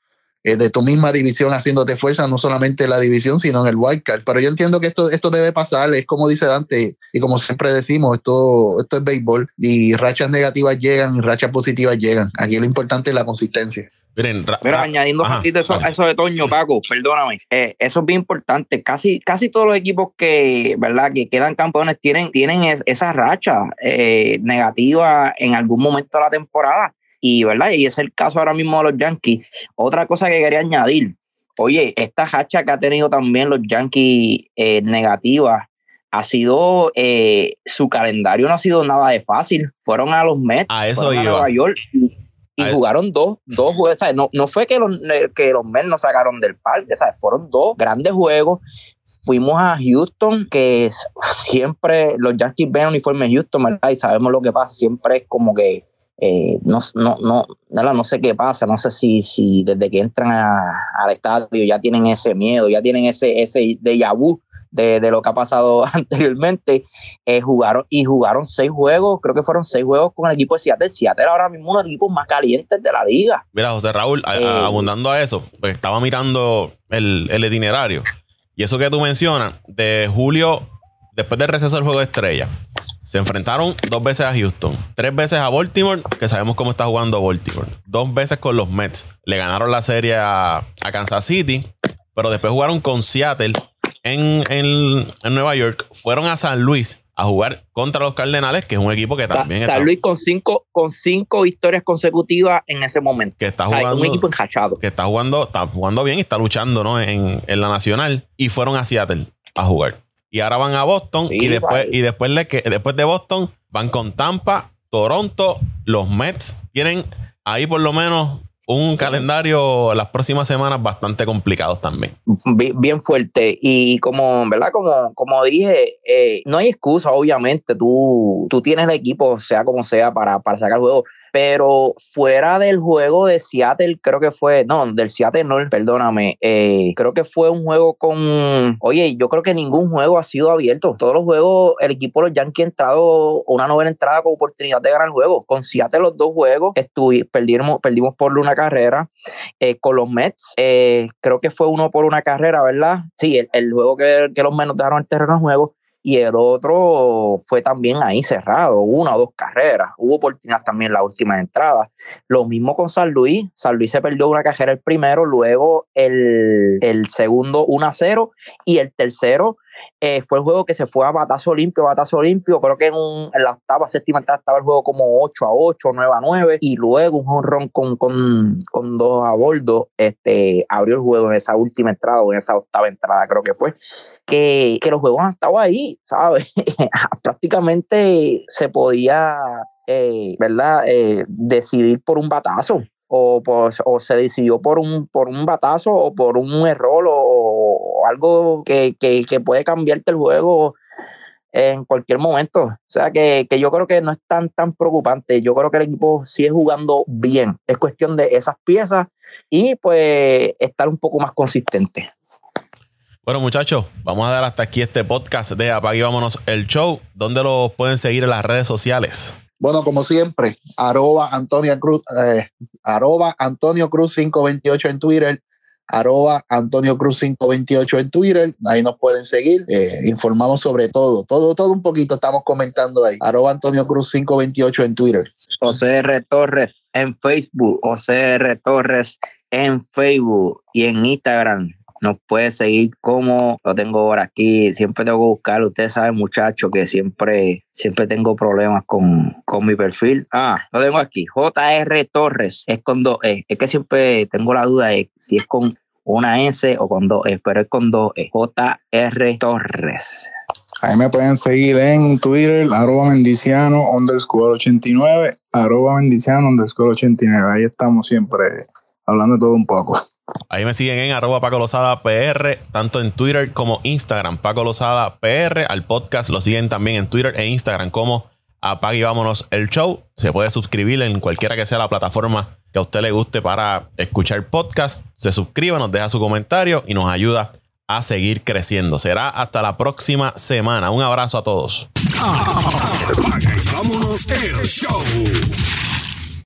eh, de tu misma división haciéndote fuerza, no solamente en la división, sino en el wildcard. Pero yo entiendo que esto, esto debe pasar, es como dice Dante, y como siempre decimos, esto, esto es béisbol, y rachas negativas llegan y rachas positivas llegan. Aquí lo importante es la consistencia. Miren, Mira, añadiendo un poquito eso, eso, de Toño, Paco, perdóname. Eh, eso es bien importante. Casi, casi todos los equipos que, ¿verdad? que quedan campeones tienen, tienen esa racha eh, negativa en algún momento de la temporada. Y, ¿verdad? y es el caso ahora mismo de los Yankees. Otra cosa que quería añadir, oye, esta hacha que ha tenido también los Yankees eh, negativa ha sido, eh, su calendario no ha sido nada de fácil. Fueron a los Mets, a eso fueron a Nueva York y, jugaron dos, dos juegos. No, no fue que los, que los Mets nos sacaron del parque, ¿sabes? fueron dos grandes juegos. Fuimos a Houston, que siempre los Yankees ven uniforme Houston, ¿verdad? Y sabemos lo que pasa, siempre es como que eh, no, no, no, no, sé qué pasa, no sé si, si desde que entran al estadio ya tienen ese miedo, ya tienen ese, ese déjà vu de, de, lo que ha pasado anteriormente. Eh, jugaron y jugaron seis juegos, creo que fueron seis juegos con el equipo de Seattle. Seattle ahora mismo uno de los equipos más calientes de la liga. Mira, José Raúl, eh, abundando a eso, pues estaba mirando el, el itinerario. Y eso que tú mencionas, de julio, después del receso del juego de estrella, se enfrentaron dos veces a Houston, tres veces a Baltimore, que sabemos cómo está jugando Baltimore, dos veces con los Mets. Le ganaron la serie a, Kansas City, pero después jugaron con Seattle en, en, Nueva York. Fueron a San Luis a jugar contra los Cardenales, que es un equipo que también San, San Luis con cinco, con cinco victorias consecutivas en ese momento. Que está jugando. un equipo enjachado. Que está jugando, está jugando bien y está luchando ¿no? en, en la nacional. Y fueron a Seattle a jugar y ahora van a Boston y después, y después, de que, después de Boston van con Tampa, Toronto, los Mets. Tienen ahí por lo menos un calendario las próximas semanas bastante complicados también. Bien, fuerte. Y como, ¿verdad? Como, como dije, eh, no hay excusa, obviamente. Tú, tú tienes el equipo, sea como sea, para, para sacar el juego. Pero fuera del juego de Seattle, creo que fue, no, del Seattle no, perdóname, eh, creo que fue un juego con, oye, yo creo que ningún juego ha sido abierto. Todos los juegos, el equipo de los Yankees ha entrado una novena entrada con oportunidad de ganar el juego. Con Seattle los dos juegos, perdimos, perdimos por una carrera. Eh, con los Mets, eh, creo que fue uno por una carrera, ¿verdad? Sí, el, juego que, los Mets dejaron el terreno en juego y el otro fue también ahí cerrado, una o dos carreras. Hubo oportunidades también en la última entrada. Lo mismo con San Luis. San Luis se perdió una carrera el primero, luego el, el segundo 1 a 0 y el tercero eh, fue el juego que se fue a batazo limpio, batazo limpio. Creo que en, la octava, séptima entrada estaba el juego como 8 a 8, 9 a 9. Y luego un honrón con, con, con, dos a bordo este, abrió el juego en esa última entrada o en esa octava entrada, creo que fue. Que, que los juegos han estado ahí, ¿sabes? Prácticamente se podía, eh, ¿verdad? Eh, decidir por un batazo. O, o, se decidió por un, por un batazo o por un error o, algo que, que, que puede cambiarte el juego en cualquier momento. O sea que, que, yo creo que no es tan, tan preocupante. Yo creo que el equipo sigue jugando bien. Es cuestión de esas piezas y pues estar un poco más consistente. Bueno, muchachos, vamos a dar hasta aquí este podcast de Apague Vámonos el Show. ¿Dónde lo pueden seguir en las redes sociales? Bueno, como siempre, arroba Antonio Cruz, eh, arroba Antonio Cruz 528 en Twitter, arroba Antonio Cruz 528 en Twitter, ahí nos pueden seguir, eh, informamos sobre todo, todo, todo un poquito estamos comentando ahí, arroba Antonio Cruz 528 en Twitter. José R. Torres en Facebook, José R. Torres en Facebook y en Instagram, nos puede seguir como lo tengo por aquí. Siempre tengo que buscar, ustedes saben, muchachos, que siempre, siempre tengo problemas con, con mi perfil. Ah, lo tengo aquí. JR Torres es con dos E. Es que siempre tengo la duda de si es con una S o con dos E, pero es con dos E. JR Torres. Ahí me pueden seguir en Twitter, arroba mendiciano underscore 89, arroba mendiciano underscore 89. Ahí estamos siempre hablando todo un poco. Ahí me siguen en arroba PR, tanto en Twitter como Instagram, Paco Lozada PR. Al podcast lo siguen también en Twitter e Instagram como Apague y Vámonos el Show. Se puede suscribir en cualquiera que sea la plataforma que a usted le guste para escuchar podcast. Se suscribe, nos deja su comentario y nos ayuda a seguir creciendo. Será hasta la próxima semana. Un abrazo a todos. Vámonos el Show.